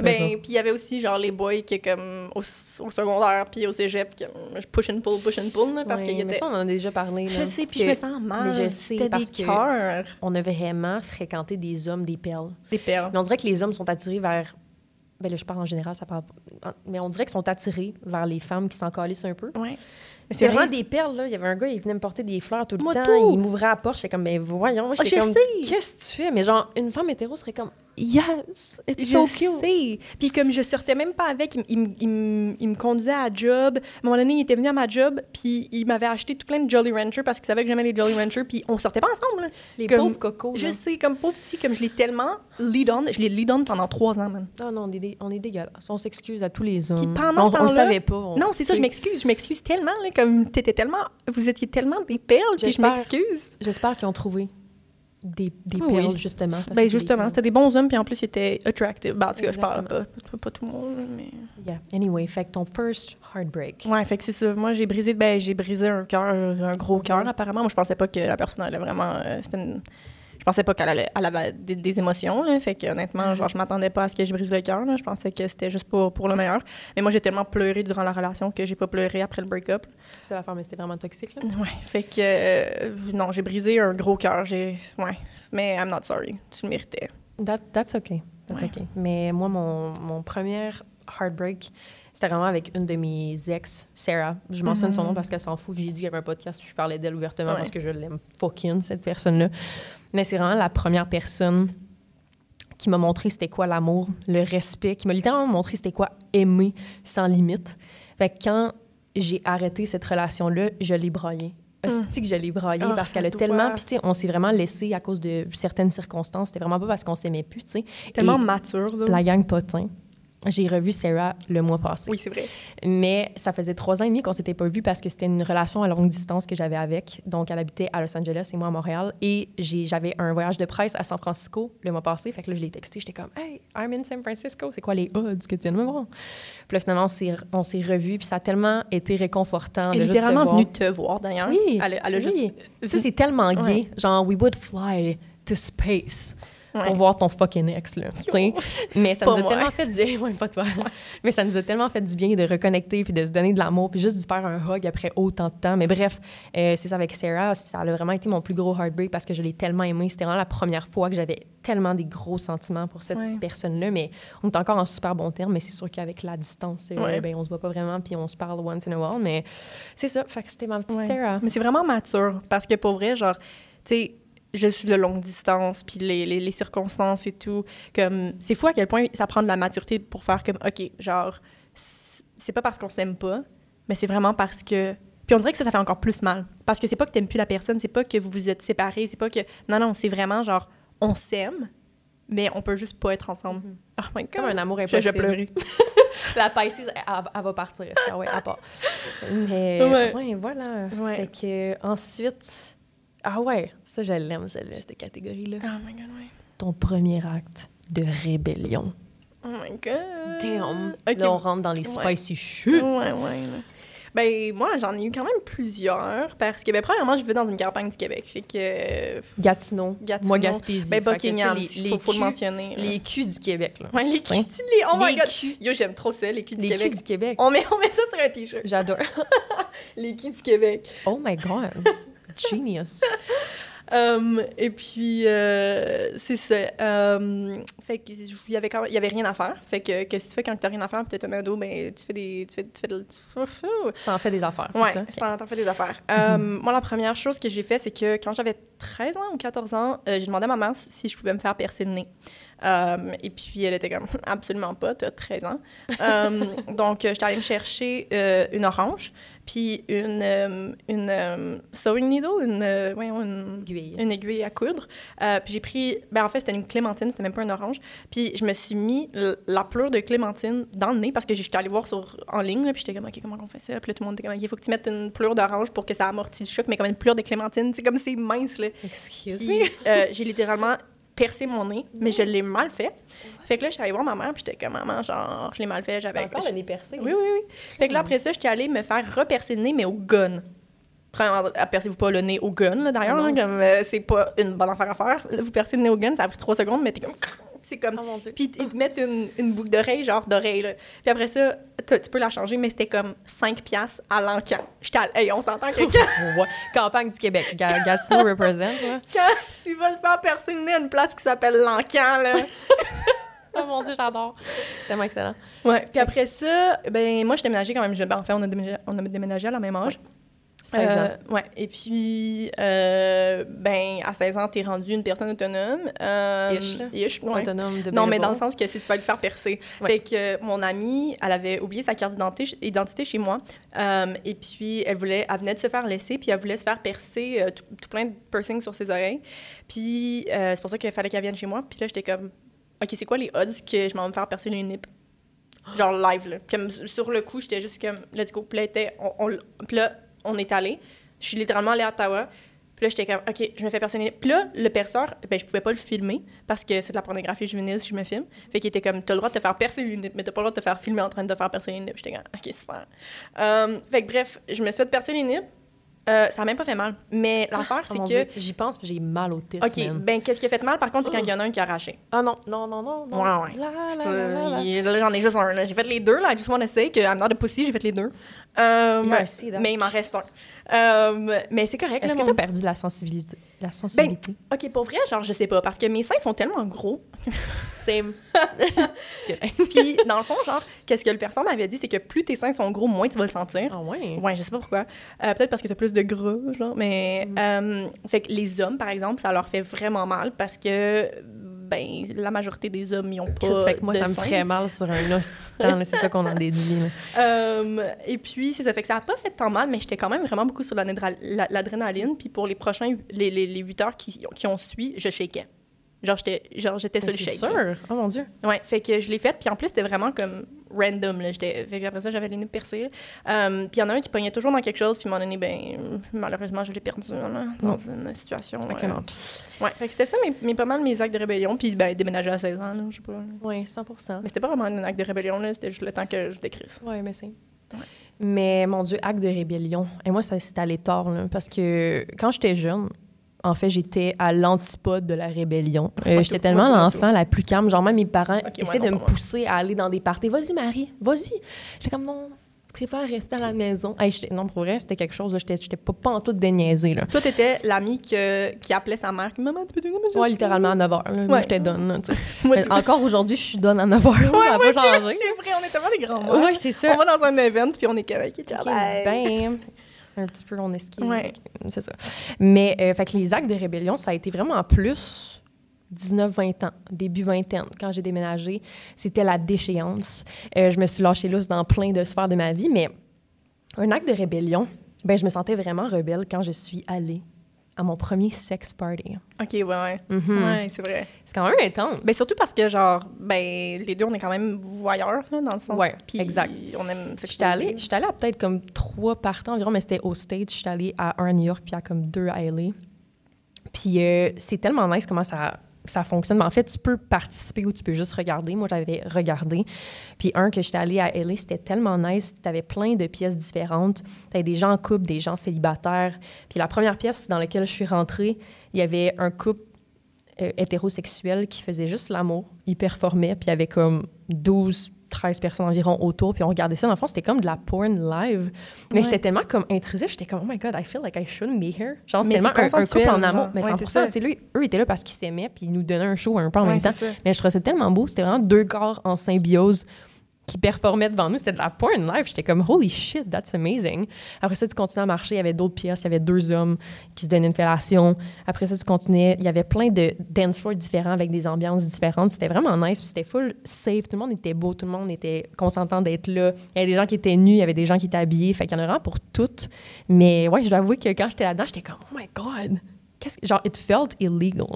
Ben, ça. puis il y avait aussi, genre, les boys qui, comme, au, au secondaire, puis au cégep, que je push and pull, push and pull, là, parce qu'il mais était... ça, on en a déjà parlé. Je sais, puis je me sens mal. Mais je sais, parce des que-. On a vraiment fréquenté des hommes, des perles. Des perles. Mais on dirait que les hommes sont attirés vers. Ben là, je parle en général, ça parle. Mais on dirait qu'ils sont attirés vers les femmes qui s'en calissent un peu. Ouais. C'est c'est vraiment vrai. des perles, là. Il y avait un gars, il venait me porter des fleurs tout le Moi, temps. tout. Il m'ouvrait la porte, j'étais comme, ben voyons. J'étais je comme, qu'est-ce que tu fais? Mais genre, une femme hétéro serait comme, yes, it's Je so cute. sais. Puis comme je sortais même pas avec, il, il, il- il me conduisait à job. À un moment donné, il était venu à ma job, puis il m'avait acheté tout plein de Jolly Rancher parce qu'il savait que j'aimais les Jolly Rancher, puis on sortait pas ensemble. là. Les Comme- pauvres cocos, Je là. sais, comme pauvre petit, comme je l'ai tellement lead on, je l'ai lead on pendant trois ans, man. Ah non, on est, on est dégueulasse. On s'excuse à tous les hommes. Puis pendant on, ce on savait pas. on- Non, c'est ça, je m'excuse, je m'excuse tellement, là, comme t'étais tellement, vous étiez tellement des perles, puis je m'excuse. J'espère qu'ils ont trouvé des, des Oui. perles, justement. parce Ben justement, c'était des bons hommes, puis en plus, ils étaient attractive. Ben, en tout cas, je parle pas, pas, pas tout le monde, mais... Yeah. Anyway, fait que ton first heartbreak. Ouais, fait que c'est ça. Moi, j'ai brisé, ben, j'ai brisé un cœur, un gros cœur, Mhm. apparemment. Moi, je pensais pas que la personne allait vraiment. euh, c'était une- pensais pas qu'elle allait- elle avait des, des émotions, là. Fait que, honnêtement, genre, je m'attendais pas à ce que je brise le cœur. Je pensais que c'était juste pour, pour le meilleur. Mais moi, j'ai tellement pleuré durant la relation que j'ai pas pleuré après le break-up. C'est la femme, mais c'était vraiment toxique, là. Ouais, fait que. euh, non, j'ai brisé un gros cœur. J'ai. Ouais. Mais I'm not sorry. Tu le méritais. That, that's okay. That's Ouais. okay. Mais moi, mon, mon premier heartbreak, c'était vraiment avec une de mes ex, Sarah. Je mentionne son nom parce qu'elle s'en fout. J'ai dit qu'il y avait un podcast où je parlais d'elle ouvertement Ouais. parce que je l'aime fucking, cette personne-là. Mais c'est vraiment la première personne qui m'a montré c'était quoi l'amour, le respect, qui m'a littéralement montré c'était quoi aimer sans limite. Fait que quand j'ai arrêté cette relation-là, je l'ai broyée. Hostie que je l'ai broyée Ah, parce qu'elle a tellement... Puis, tu sais, on s'est vraiment laissé à cause de certaines circonstances. C'était vraiment pas parce qu'on s'aimait plus, tu sais. Tellement Et mature, là. La gang potin. J'ai revu Sarah le mois passé. Oui, c'est vrai. Mais ça faisait trois ans et demi qu'on s'était pas vus parce que c'était une relation à longue distance que j'avais avec. Donc, elle habitait à Los Angeles et moi à Montréal. Et j'avais un voyage de presse à San Francisco le mois passé. Fait que là, je l'ai texté. J'étais comme, Hey, I'm in San Francisco. C'est quoi les odds que tu viens de me voir? Puis là, finalement, on s'est- revus. Puis ça a tellement été réconfortant Elle est littéralement venue te voir, d'ailleurs. Oui, Elle, elle a oui. juste. Ça, c'est tellement gay. Ouais. Genre, we would fly to space Ouais. pour voir ton fucking ex, là. tu sais. Mais ça nous a moi. tellement fait du bien. Ouais, pas toi. Mais ça nous a tellement fait du bien de reconnecter puis de se donner de l'amour puis juste de faire un hug après autant de temps. Mais bref, euh, c'est ça avec Sarah. Ça a vraiment été mon plus gros heartbreak parce que je l'ai tellement aimé. C'était vraiment la première fois que j'avais tellement des gros sentiments pour cette Ouais. personne-là. Mais on est encore en super bon terme. Mais c'est sûr qu'avec la distance, euh, ben, on se voit pas vraiment puis on se parle once in a while. Mais c'est ça. Fait que c'était ma petite. Sarah. Mais c'est vraiment mature parce que pour vrai, genre, tu sais, je suis de longue distance, puis les, les, les circonstances et tout, comme, c'est fou à quel point ça prend de la maturité pour faire comme, OK, genre, c'est pas parce qu'on s'aime pas, mais c'est vraiment parce que. Puis on dirait que ça, ça fait encore plus mal. Parce que c'est pas que t'aimes plus la personne, c'est pas que vous vous êtes séparés, c'est pas que. Non, non, c'est vraiment genre, on s'aime, mais on peut juste pas être ensemble. Oh my god. Comme un amour Je, impossible. je pleurais. La Pisces, elle, elle- elle va partir. Ça, ouais, à part. Mais, Ouais. ouais, voilà. Ouais. Fait que, ensuite, ah ouais, ça, je l'aime, celle-là, cette catégorie-là. Oh my god, ouais. Ton premier acte de rébellion. Oh my god. Damn. Ok. Là, on rentre dans les Ouais. spicy shit. Ouais, ouais. là. Ben, moi, j'en ai eu quand même plusieurs parce que, ben, premièrement, je vais dans une campagne du Québec. Fait que. Gatineau. Gatineau. Moi, Gaspésie. Ben, Buckingham, les, il les faut, faut le mentionner. là. Les culs du Québec, là. Ouais, les culs. Hein? Les... Oh my Les god. culs. Yo, j'aime trop ça, les culs du Les Québec. culs du Québec. On met, on met ça sur un t-shirt. J'adore. Les culs du Québec. Oh my God. Genius. Um, et puis, euh, c'est ça. Um, fait que il y avait quand même- il y avait rien à faire. Fait que, qu'est-ce que tu fais quand t'as rien à faire t'es un ado, ben, tu fais des, tu fais, tu fais de, tu- T'en fais des affaires, c'est Ouais, ça? t'en t'en fais des affaires. Euh, Moi, la première chose que j'ai fait, c'est que quand j'avais 13 ans ou 14 ans, euh, j'ai demandé à ma mère si je pouvais me faire percer le nez. Euh, et puis, elle était comme, absolument pas, t'as 13 ans. Euh, donc, euh, j'étais allée me chercher euh, une orange, puis une, euh, une euh, sewing needle, une, voyons, une, Aiguille. une aiguille à coudre. Puis j'ai pris, ben en fait, c'était une clémentine, c'était même pas une orange. Puis je me suis mis la pleure de clémentine dans le nez parce que j'étais allée voir sur, en ligne, là, puis j'étais comme, OK, comment on fait ça? Puis là, tout le monde était comme, il faut que tu mettes une pleure d'orange pour que ça amortisse le choc, mais comme une pleure de clémentine, c'est comme c'est mince, là. Excuse Puis me. j'ai littéralement percé mon nez, mais je l'ai mal fait. Fait que là, je suis allée voir ma mère, puis j'étais comme, maman, genre, je l'ai mal fait, j'avais... Encore le nez percé. Oui, oui, oui. Fait que là, après ça, j'étais allée me faire repercer le nez, mais au gun. Premièrement, percez-vous pas le nez au gun, d'ailleurs. Non. là, comme, euh, c'est pas une bonne affaire à faire. Là, vous percez le nez au gun, ça a pris trois secondes, mais t'es comme... C'est comme... Oh. Puis ils te mettent une, une boucle d'oreille, genre d'oreille. Puis après ça, tu peux la changer, mais c'était comme 5 piastres à l'encan. J'étais à... Hey, on s'entend que quand. Campagne du Québec. Ga- Gatineau represent, là. quand tu vas le faire nez à une place qui s'appelle l'encan, là... Oh mon Dieu, j'adore. C'est tellement excellent. Ouais. Puis après ça, ben moi, je déménagée quand même jeune. Ben, en fait, on a déménagé, on a déménagé à la même âge. 16 ans. Euh, ouais. Et puis, euh, ben, à 16 ans, t'es rendu une personne autonome. Euh, Ish, là. ish, ouais. Autonome de Non, mais dans le sens que si tu vas le faire percer. Ouais. Fait que euh, mon amie, elle avait oublié sa carte d'identité identité chez moi. Euh, et puis, elle voulait, elle venait de se faire laisser, puis elle voulait se faire percer tout, tout plein de piercings sur ses oreilles. Puis, c'est pour ça qu'il fallait qu'elle vienne chez moi. Puis là, j'étais comme, OK, c'est quoi les odds que je m'en vais me faire percer les nippes? Genre live, là. Comme sur le coup, j'étais juste comme, let's go. Puis là, on, on- puis là, on est allé. Je suis littéralement allée à Ottawa. Puis là, j'étais comme, OK, je me fais. Puis là, le perceur, ben, je pouvais pas le filmer parce que c'est de la pornographie juvénile si je me filme. Fait qu'il était comme, t'as le droit de te faire percer les nippes, mais t'as pas le droit de te faire filmer en train de te faire percer les nippes. J'étais comme, OK, super. Euh, fait que bref, je me suis fait percer les nippes. Euh, ça a même pas fait mal. Mais l'affaire, Oh c'est que. J'y pense, puis j'ai mal aux têtes, OK, man. ben, qu'est-ce qui a fait mal, par contre, c'est quand il y en a un qui a arraché. Ah non, non, non, non, non. Ouais, ouais. La. il- Là, j'en ai juste un. là. J'ai fait les deux. Là. I just want to say que I'm not a pussy. J'ai fait les deux. Euh, Merci, Doc. mais il m'en reste un. Euh, mais c'est correct. Est-ce que mon- t'as perdu la sensibilité? La sensibilité? OK, pour vrai, genre, je sais pas. Parce que mes seins sont tellement gros. Same. Puis, dans le fond, genre, qu'est-ce que le personne m'avait dit, c'est que plus tes seins sont gros, moins tu vas le sentir. Ah ouais? Ouais, je sais pas pourquoi. Euh, Peut-être parce que t'as plus de gras, genre. Mais, Mm. euh, fait que les hommes, par exemple, ça leur fait vraiment mal parce que, ben, la majorité des hommes, ils ont pas. Chris, fait que moi, de ça me ferait mal sur un là, C'est ça qu'on en déduit. Euh, et puis, c'est ça. Fait que ça a pas fait tant mal, mais j'étais quand même vraiment beaucoup sur l'adrénal- la- l'adrénaline. Puis pour les prochains, les, les, les 8 heures qui, qui ont suivi, je shakeais. Genre, j'étais genre, j'étais sur le C'est shake. là. sûr. Oh mon Dieu. Ouais, fait que je l'ai faite. Puis en plus, c'était vraiment comme random. Là. J'étais- Fait que après ça, j'avais les nez percés. Euh, puis il y en a un qui pognait toujours dans quelque chose. Puis à un moment donné, ben, malheureusement, je l'ai perdu là, dans une situation. Ok, euh. Ouais, fait que c'était ça, mes, mes- pas mal mes actes de rébellion. Puis ben, déménager à 16 ans, là, je sais pas. Oui, 100 Mais c'était pas vraiment un acte de rébellion, là. C'était juste le temps que je décrisse. Oui, mais c'est. Ouais. Mais mon Dieu, acte de rébellion. Et moi, ça s'est allé tard, là, parce que quand j'étais jeune, en fait, j'étais à l'antipode de la rébellion. Euh, j'étais tellement l'enfant la plus calme. Genre, même mes parents Ok, essaient ouais, de me pousser à aller dans des parties. Vas-y, Marie, vas-y. J'étais comme, non, je préfère rester à la maison. Hey, non, pour vrai, c'était quelque chose. J'étais pas, pas en tout déniaisé. Là. Toi, t'étais l'ami que- qui appelait sa mère. Maman, tu peux te donner Ouais, littéralement à 9 h. Là, Moi, Ouais. j'étais donne. encore aujourd'hui, je suis donne à 9 h. Ouais, ça n'a moi, pas changé. C'est vrai, on est tellement des grands Ouais, c'est ça. On va dans un event, puis on est comme, OK, ciao, Ok, bye. ben, un petit peu, on esquive. Ouais. C'est ça. Mais, euh, fait que les actes de rébellion, ça a été vraiment plus 19-20 ans, début vingtaine. Quand j'ai déménagé, c'était la déchéance. Euh, je me suis lâchée lousse dans plein de sphères de ma vie, mais un acte de rébellion, ben, je me sentais vraiment rebelle quand je suis allée à mon premier sex party. OK, ouais, ouais. Mhm. Ouais, c'est vrai. C'est quand même intense. Ben, surtout parce que, genre, ben, les deux, on est quand même voyeurs, là, dans le sens. Ouais, puis exact. On aime J'étais allée, j'étais allée à peut-être comme trois partants environ, mais c'était au States. J'étais allée à un à New York, puis à comme deux à LA. Puis euh, c'est tellement nice comment ça, ça fonctionne. Mais en fait, tu peux participer ou tu peux juste regarder. Moi, j'avais regardé. Puis un que j'étais allée à LA, c'était tellement nice. Tu avais plein de pièces différentes. Tu avais des gens en couple, des gens célibataires. Puis la première pièce dans laquelle je suis rentrée, il y avait un couple euh, hétérosexuel qui faisait juste l'amour. Il performait, puis il y avait comme 12, 13 personnes environ autour, puis on regardait ça. Dans le fond, c'était comme de la porn live. Mais Ouais. c'était tellement comme intrusif. J'étais comme, oh my God, I feel like I shouldn't be here. Genre, c'était tellement un, un couple en amour. Mais Ouais, 100 c'est tu sais, lui, eux étaient là parce qu'ils s'aimaient, puis ils nous donnaient un show un peu en Ouais, même temps. ça. Mais je trouvais ça tellement beau. C'était vraiment deux corps en symbiose. Qui performaient devant nous. C'était de la porn live. J'étais comme, holy shit, that's amazing. Après ça, tu continuais à marcher. Il y avait d'autres pièces. Il y avait deux hommes qui se donnaient une fellation. Après ça, tu continuais. Il y avait plein de dance floors différents avec des ambiances différentes. C'était vraiment nice. Puis c'était full safe. Tout le monde était beau. Tout le monde était consentant d'être là. Il y avait des gens qui étaient nus. Il y avait des gens qui étaient habillés. Fait qu'il y en a vraiment pour toutes. Mais ouais, je dois avouer que quand j'étais là-dedans, j'étais comme, oh my God. Qu'est-ce que- genre, it felt illegal.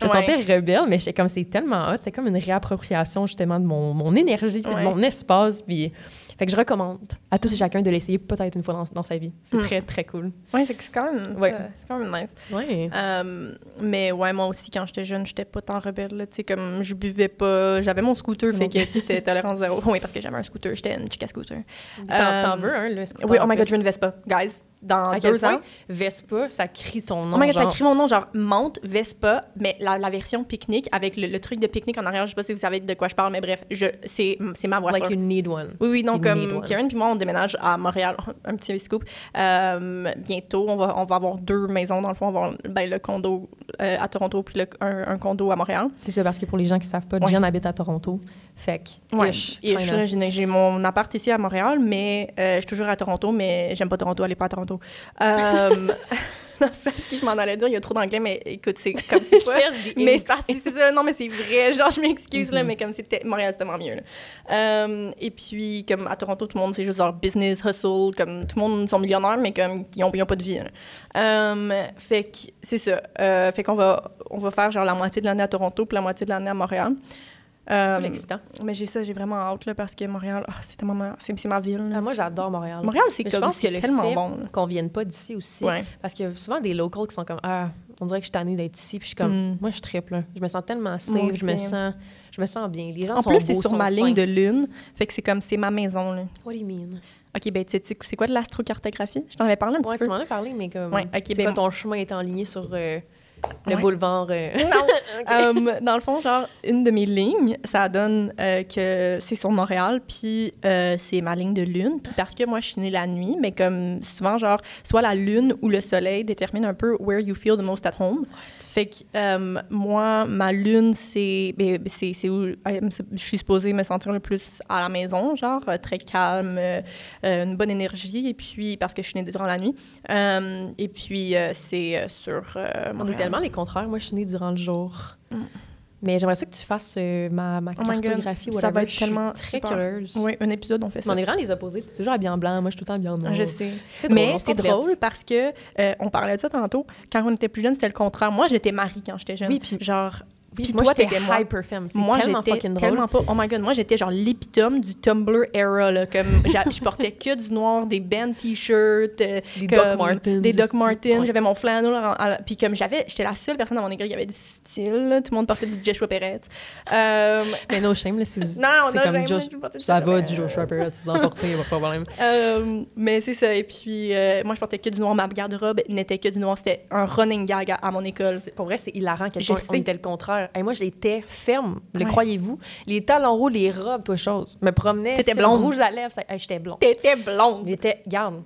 Je me Ouais. sentais rebelle, mais j'étais comme, c'est tellement hot. C'est comme une réappropriation, justement, de mon, mon énergie, Ouais. de mon espace. Puis, fait que je recommande à tous et chacun de l'essayer peut-être une fois dans, dans sa vie. C'est Mm. très, très cool. Ouais, c'est quand même, Ouais. euh, c'est quand même nice. Ouais. Euh, mais ouais, moi aussi, quand j'étais jeune, j'étais pas tant rebelle. Tu sais, comme je buvais pas, j'avais mon scooter, fait que c'était tolérance zéro. Oui, parce que j'avais un scooter, j'étais une chica scooter. T'en Euh, veux un, là? scooter, Oui, oh my god, je veux une Vespa. Guys, dans À deux point? ans. Vespa, ça crie ton nom. Oh my god, ça crie mon nom, genre monte Vespa, mais la, la version pique-nique avec le, le truc de pique-nique en arrière. Je sais pas si vous savez de quoi je parle, mais bref, je, c'est, c'est ma voiture. Like you need one. Oui, oui, need comme. Karen puis moi, on déménage à Montréal, un petit scoop. Euh, bientôt, on va, on va avoir deux maisons, dans le fond, on va avoir ben, le condo euh, à Toronto puis le- un, un condo à Montréal. C'est ça, parce que pour les gens qui savent pas, Ouais. Jen habite à Toronto. Fait que, Ouais. je j'ai mon appart ici à Montréal, mais euh, je suis toujours à Toronto, mais j'aime pas Toronto, allez pas à Toronto. Euh, non, c'est parce que je m'en allais dire, il y a trop d'anglais, mais écoute, c'est comme c'est the Mais c'est parce que c'est ça, non, mais c'est vrai. Genre, je m'excuse, là, Mhm. mais comme c'était. Montréal, c'était tellement mieux, là. Euh, et puis, comme à Toronto, tout le monde, c'est juste genre business, hustle. Comme tout le monde sont millionnaires, mais comme ils ont, ils ont pas de vie. là. Euh, fait que c'est ça. Euh, fait qu'on va, on va faire genre la moitié de l'année à Toronto, puis la moitié de l'année à Montréal. Euh, mais j'ai ça, j'ai vraiment hâte, là, parce que Montréal, ah, c'est ma, c'est, ma ville. Ah, moi, j'adore Montréal. Montréal, c'est Mais je comme, pense que le tellement fait bon. qu'on vienne pas d'ici aussi. Ouais. Parce qu'il y a souvent des locals qui sont comme Ah, on dirait que je suis tannée d'être ici. Puis je suis comme Mm. Moi, je triple. là. Je me sens tellement safe. Je me aussi. sens, je me sens bien. Les gens En sont plus, c'est sur ma ligne de lune. Fait que c'est comme, c'est ma maison, là. What do you mean? OK, ben, c'est quoi de l'astrocartographie? Je t'en avais parlé un petit Ouais, peu. tu m'en as parlé, mais comme. Ouais, ok, c'est ben- quoi, ton chemin est enligné sur euh, le Ouais. boulevard. euh, Non. Euh, dans le fond, genre, une de mes lignes, ça donne euh, que c'est sur Montréal, puis euh, c'est ma ligne de lune. Puis parce que moi, je suis née la nuit, mais comme souvent, genre, soit la lune ou le soleil détermine un peu where you feel the most at home. Fait que euh, moi, ma lune, c'est ben, c'est où je suis supposée me sentir le plus à la maison, genre, très calme, une bonne énergie, et puis parce que je suis née durant la nuit. Euh, et puis, c'est sur Montréal. Tellement les contraires. Moi, je suis née durant le jour. Mm. Mais j'aimerais ça que tu fasses euh, ma, ma Oh cartographie. ça whatever. va être tellement très super. curieuse. Oui, un épisode, on fait Mais ça. on est vraiment les opposés. T'es toujours habillée en blanc. Moi, je suis tout le temps habillée en noir. Je sais. Drôle, Mais c'est drôle parce que euh, on parlait de ça tantôt. Quand on était plus jeune, c'était le contraire. Moi, j'étais Marie quand j'étais jeune. Oui, puis- genre. Puis moi, toi, t'étais hyper femme. Moi, tellement j'étais fucking drôle. tellement pas. Oh my god, moi, j'étais genre l'épitome du Tumblr era. Là, comme je portais que du noir, des band t-shirts, euh, Des comme- Doc Martens. des Doc. Martens. Ouais. J'avais mon flannel. en- en- Puis comme j'avais, j'étais la seule personne dans mon école qui avait du style. là. Tout le monde portait du Joshua Perez. Euh, Mais no shame, là, si vous... non, non, comme jamais Josh- du Ça Joshua va, du Joshua Perez, tu vous emportez, pas de problème. Euh, mais c'est ça. Et puis, moi, je portais que du noir. Ma garde-robe n'était que du noir. C'était un running gag à, à mon école. Pour vrai, c'est hilarant quel Je point on sais. était le contraire. Et moi, j'étais ferme, le Ouais. croyez-vous? Les talons hauts, les robes, toi, chose. Me promenais, T'étais blonde. rouge à lèvres, hey, j'étais blonde. T'étais blonde. J'étais, garde,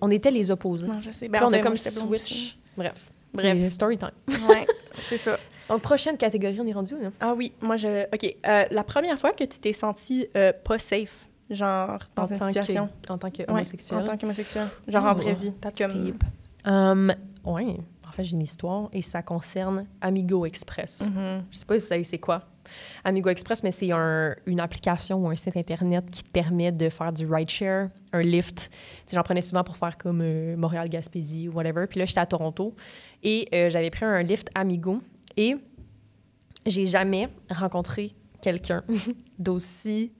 on était les opposés. Non, je sais. Ben, on en fait, a comme switch. Bref. Bref. C'est story time. Ouais, c'est ça. Donc, prochaine catégorie, on est rendu où, là? Ah oui, moi, je... OK. euh, la première fois que tu t'es sentie euh, pas safe, genre, dans en, une tant situation... que, en tant que Ouais, homosexuel. en tant qu'homosexuel. Genre en Oh, vraie vie. that's Comme... Um, ouais, en fait, j'ai une histoire et ça concerne Amigo Express. Mhm. Je sais pas si vous savez c'est quoi. Amigo Express, mais c'est un- une application ou un site Internet qui te permet de faire du rideshare, un lift. J'en prenais souvent pour faire comme euh, Montréal-Gaspésie ou whatever. Puis là, j'étais à Toronto et euh, j'avais pris un lift Amigo et j'ai jamais rencontré quelqu'un d'aussi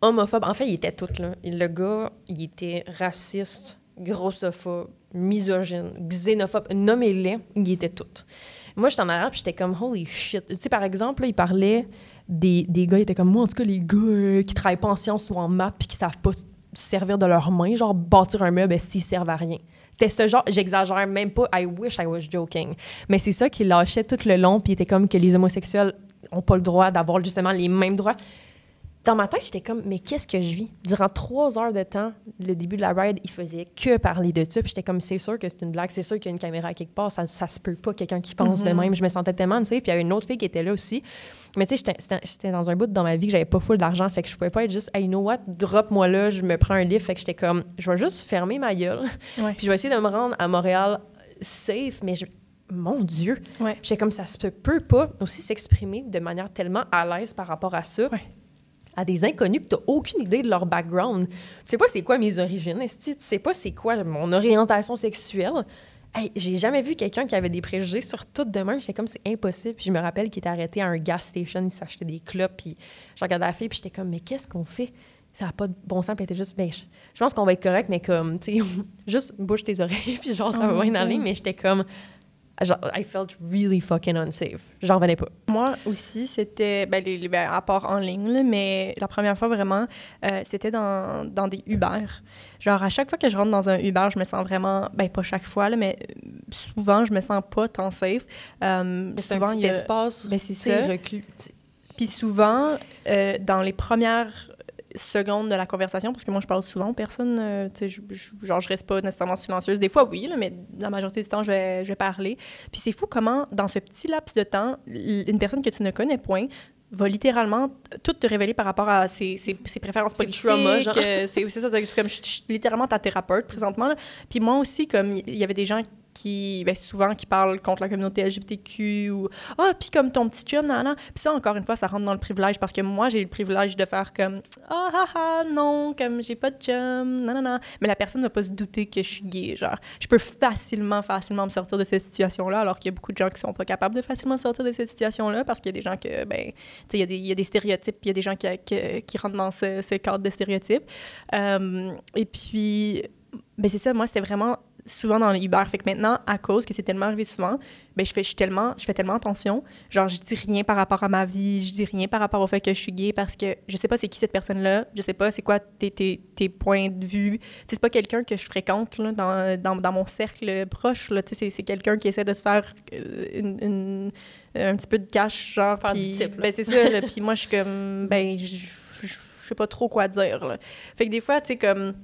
homophobe. En fait, il était tout, là. Le gars, il était raciste, grossophobe, misogyne, xénophobe, nommez-les, il était tout. Moi, j'étais en arabe, j'étais comme, holy shit. Tu sais, par exemple, là, il parlait des, des gars, il était comme, moi, en tout cas, les gars euh, qui travaillent pas en sciences ou en maths, puis qui savent pas servir de leurs mains, genre bâtir un meuble, s'ils servent à rien? C'était ce genre, j'exagère même pas, I wish I was joking. Mais c'est ça qu'il lâchait tout le long, puis était comme que les homosexuels ont pas le droit d'avoir justement les mêmes droits. Dans ma tête, j'étais comme, mais qu'est-ce que je vis? Durant trois heures de temps, le début de la ride, il faisait que parler de ça. Puis j'étais comme, c'est sûr que c'est une blague, c'est sûr qu'il y a une caméra quelque part, ça, ça se peut pas quelqu'un qui pense de Mhm. même. Je me sentais tellement, tu sais. Puis il y avait une autre fille qui était là aussi. Mais tu sais, j'étais- dans un bout dans ma vie que j'avais pas full d'argent, fait que je pouvais pas être juste, hey, you know what, drop-moi là, je me prends un livre. Fait que j'étais comme, je vais juste fermer ma gueule. Ouais. Puis je vais essayer de me rendre à Montréal safe, mais je- mon Dieu, Ouais. j'étais comme ça se peut pas aussi s'exprimer de manière tellement à l'aise par rapport à ça. Ouais. À des inconnus que tu aucune idée de leur background. Tu sais pas c'est quoi mes origines, tu sais pas c'est quoi mon orientation sexuelle. Hey, j'ai jamais vu quelqu'un qui avait des préjugés sur tout de même. J'étais comme, c'est impossible. Puis je me rappelle qu'il était arrêté à un gas station, il s'achetait des clopes, puis je regardais la fille, puis j'étais comme, mais qu'est-ce qu'on fait? Ça n'a pas de bon sens, puis était juste, ben, je, je pense qu'on va être correct, mais comme, tu sais, juste bouge tes oreilles, puis genre, ça Oh va my bien aller, mais j'étais comme, genre, I felt really fucking unsafe. J'en revenais pas. Moi aussi, c'était, ben, les, les- ben, à part en ligne, là, mais la première fois vraiment, euh, c'était dans, dans des Uber. Genre, à chaque fois que je rentre dans un Uber, je me sens vraiment, ben, pas chaque fois, là, mais euh, souvent, je me sens pas tant safe. Euh, C'est un petit a- espace, ben, c'est ça. reclus. Puis souvent, euh, dans les premières secondes de la conversation, parce que moi, je parle souvent aux personnes, euh, tu sais, je- je- genre, je reste pas nécessairement silencieuse. Des fois, oui, là, mais la majorité du temps, je vais, je vais parler. Puis c'est fou comment, dans ce petit laps de temps, une personne que tu ne connais point va littéralement tout te révéler par rapport à ses, ses, ses préférences politiques. euh, c'est c'est ça, c'est comme je suis littéralement ta thérapeute présentement. là. Puis moi aussi, comme il y avait des gens qui, ben, souvent, qui parlent contre la communauté LGBTQ ou « Ah, puis comme ton petit chum, nan, nan. » Puis ça, encore une fois, ça rentre dans le privilège parce que moi, j'ai le privilège de faire comme « Ah, ah, non, comme j'ai pas de chum, non, non, non. » Mais la personne ne va pas se douter que je suis gay, genre. Je peux facilement, facilement me sortir de cette situation-là alors qu'il y a beaucoup de gens qui sont pas capables de facilement sortir de cette situation-là parce qu'il y a des gens que, ben, tu sais, il y, a des- il y a des stéréotypes, il y a des gens qui, qui, qui rentrent dans ce, ce cadre de stéréotypes. Euh, et puis, ben c'est ça, moi, c'était vraiment souvent dans les Uber. Fait que maintenant, à cause que c'est tellement arrivé souvent, ben je fais, je suis tellement, je fais tellement attention. Genre, je dis rien par rapport à ma vie, je dis rien par rapport au fait que je suis gay parce que je sais pas c'est qui cette personne-là, je sais pas c'est quoi tes, tes, tes points de vue. C'est pas quelqu'un que je fréquente là, dans, dans, dans mon cercle proche. C'est, c'est quelqu'un qui essaie de se faire euh, une, une- un petit peu de cash, genre. Faire du type, ben, c'est ça. Puis moi, je suis comme, ben, je sais pas trop quoi dire. Là. Fait que des fois, tu sais, comme.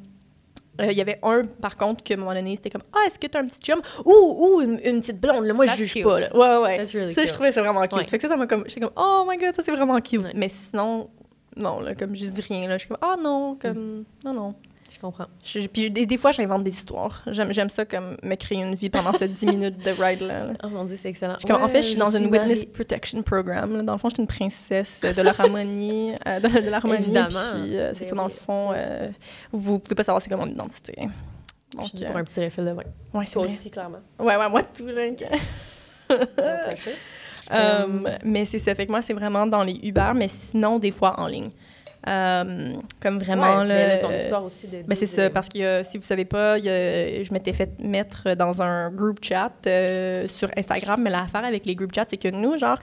Euh, Il y avait un, par contre, que à un moment donné, c'était comme Ah, est-ce que t'as un petit chum Ou, ou une, une petite blonde, là. Moi, je That's juge cute. pas, là. Ouais, ouais. That's really ça, je trouvais ça vraiment cute. Ouais. Fait que ça, ça m'a comme. J'étais comme Oh my god, ça, c'est vraiment cute. Ouais. Mais sinon, non, là, comme je dis rien, là. Je suis comme Ah non, comme. Non, non. Je comprends. Je- puis des, des fois, j'invente des histoires. J'aime, ça, comme me créer une vie pendant ces 10 minutes de ride-là. là. Oh mon Dieu, c'est excellent. Je en fait, je suis dans une suis Witness. Protection Program. là. Dans le fond, je suis une princesse de l'harmonie. euh, de, de l'harmonie. Évidemment. Euh, c'est Ben ça, dans le fond, euh, vous pouvez pas savoir c'est quoi mon identité. Je Donc, suis due euh, pour un petit refill de vin. ouais, c'est Toi vrai. aussi, clairement. Ouais, ouais, moi, tout, là. Euh, mais c'est ça. Fait que moi, c'est vraiment dans les Uber, mais sinon, des fois, en ligne. Euh, comme vraiment, ouais, là, là, ton euh, histoire aussi de... ben c'est ça, parce que euh, si vous savez pas, il y a- je m'étais fait mettre dans un group chat euh, sur Instagram, mais l'affaire avec les group chats, c'est que nous, genre,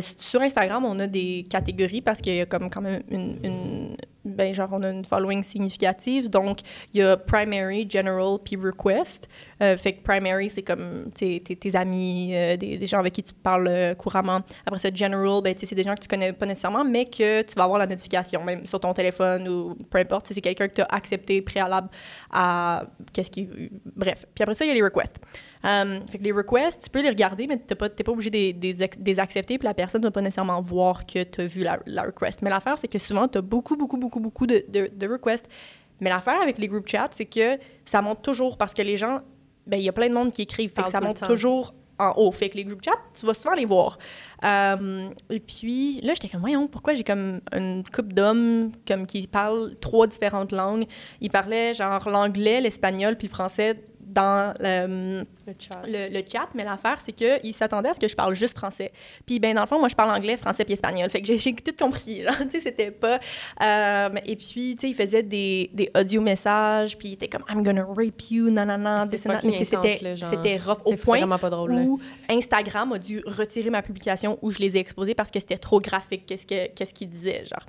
sur Instagram, on a des catégories parce qu'il y a comme quand même une, une- ben genre, on a une following significative, donc il y a primary, general, puis request. Euh, fait que primary, c'est comme tes, tes, tes amis, euh, des, gens avec qui tu parles euh, couramment. Après ça, general, ben, c'est des gens que tu connais pas nécessairement, mais que tu vas avoir la notification, même sur ton téléphone ou peu importe. C'est quelqu'un que tu as accepté préalable à qu'est-ce qui. Bref. Puis après ça, il y a les requests. Euh, fait que les requests, tu peux les regarder, mais tu n'es pas, pas obligé de des accepter, puis la personne ne va pas nécessairement voir que tu as vu la, la request. Mais l'affaire, c'est que souvent, tu as beaucoup, beaucoup, beaucoup, beaucoup de, de, de requests. Mais l'affaire avec les group chats, c'est que ça monte toujours parce que les gens, ben il y a plein de monde qui écrivent, fait que ça monte toujours en haut. Fait que les group chats, tu vas souvent les voir. Euh, et puis là, j'étais comme, voyons, pourquoi j'ai comme une couple d'hommes comme qui parlent trois différentes langues? Ils parlaient genre l'anglais, l'espagnol puis le français dans le, Le chat. le, le chat, mais l'affaire, c'est qu'ils s'attendaient à ce que je parle juste français. Puis, ben, dans le fond, moi, je parle anglais, français puis espagnol. Fait que j'ai j'ai tout compris, genre, tu sais, c'était pas... euh, et puis, tu sais, ils faisaient des, des audio-messages, puis ils étaient comme « I'm gonna rape you, nanana, C'était intense, c'était là, genre. c'était rough au point vraiment pas drôle, là. où Instagram a dû retirer ma publication où je les ai exposés parce que c'était trop graphique, qu'est-ce que- qu'est-ce qu'ils disaient, genre.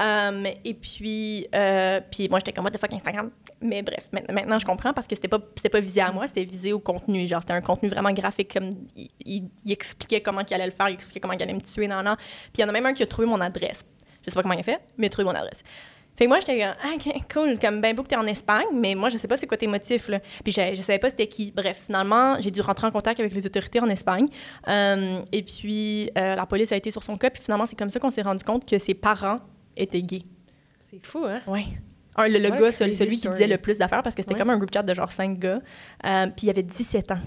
Euh, et puis, euh, puis moi, j'étais comme, what the fuck, Instagram? Mais bref, ma- maintenant, je comprends parce que c'était pas, c'était pas visé à moi, c'était visé au contenu. Genre, c'était un contenu vraiment graphique, comme il, il- il expliquait comment il allait le faire, il expliquait comment il allait me tuer, nan, nan. Puis il y en a même un qui a trouvé mon adresse. Je sais pas comment il a fait, mais il a trouvé mon adresse. Fait que moi, j'étais comme, ah, ok, cool, comme ben beau que t'es en Espagne, mais moi, je sais pas c'est quoi tes motifs, là. Puis je, je savais pas c'était qui. Bref, finalement, j'ai dû rentrer en contact avec les autorités en Espagne. Euh, et puis, euh, la police a été sur son cas, puis finalement, c'est comme ça qu'on s'est rendu compte que ses parents étaient gays. C'est fou, hein? Ouais. Un, le, le gars, celui, celui qui disait le plus d'affaires, parce que c'était Ouais. comme un group chat de genre cinq gars. Euh, puis il avait 17 ans.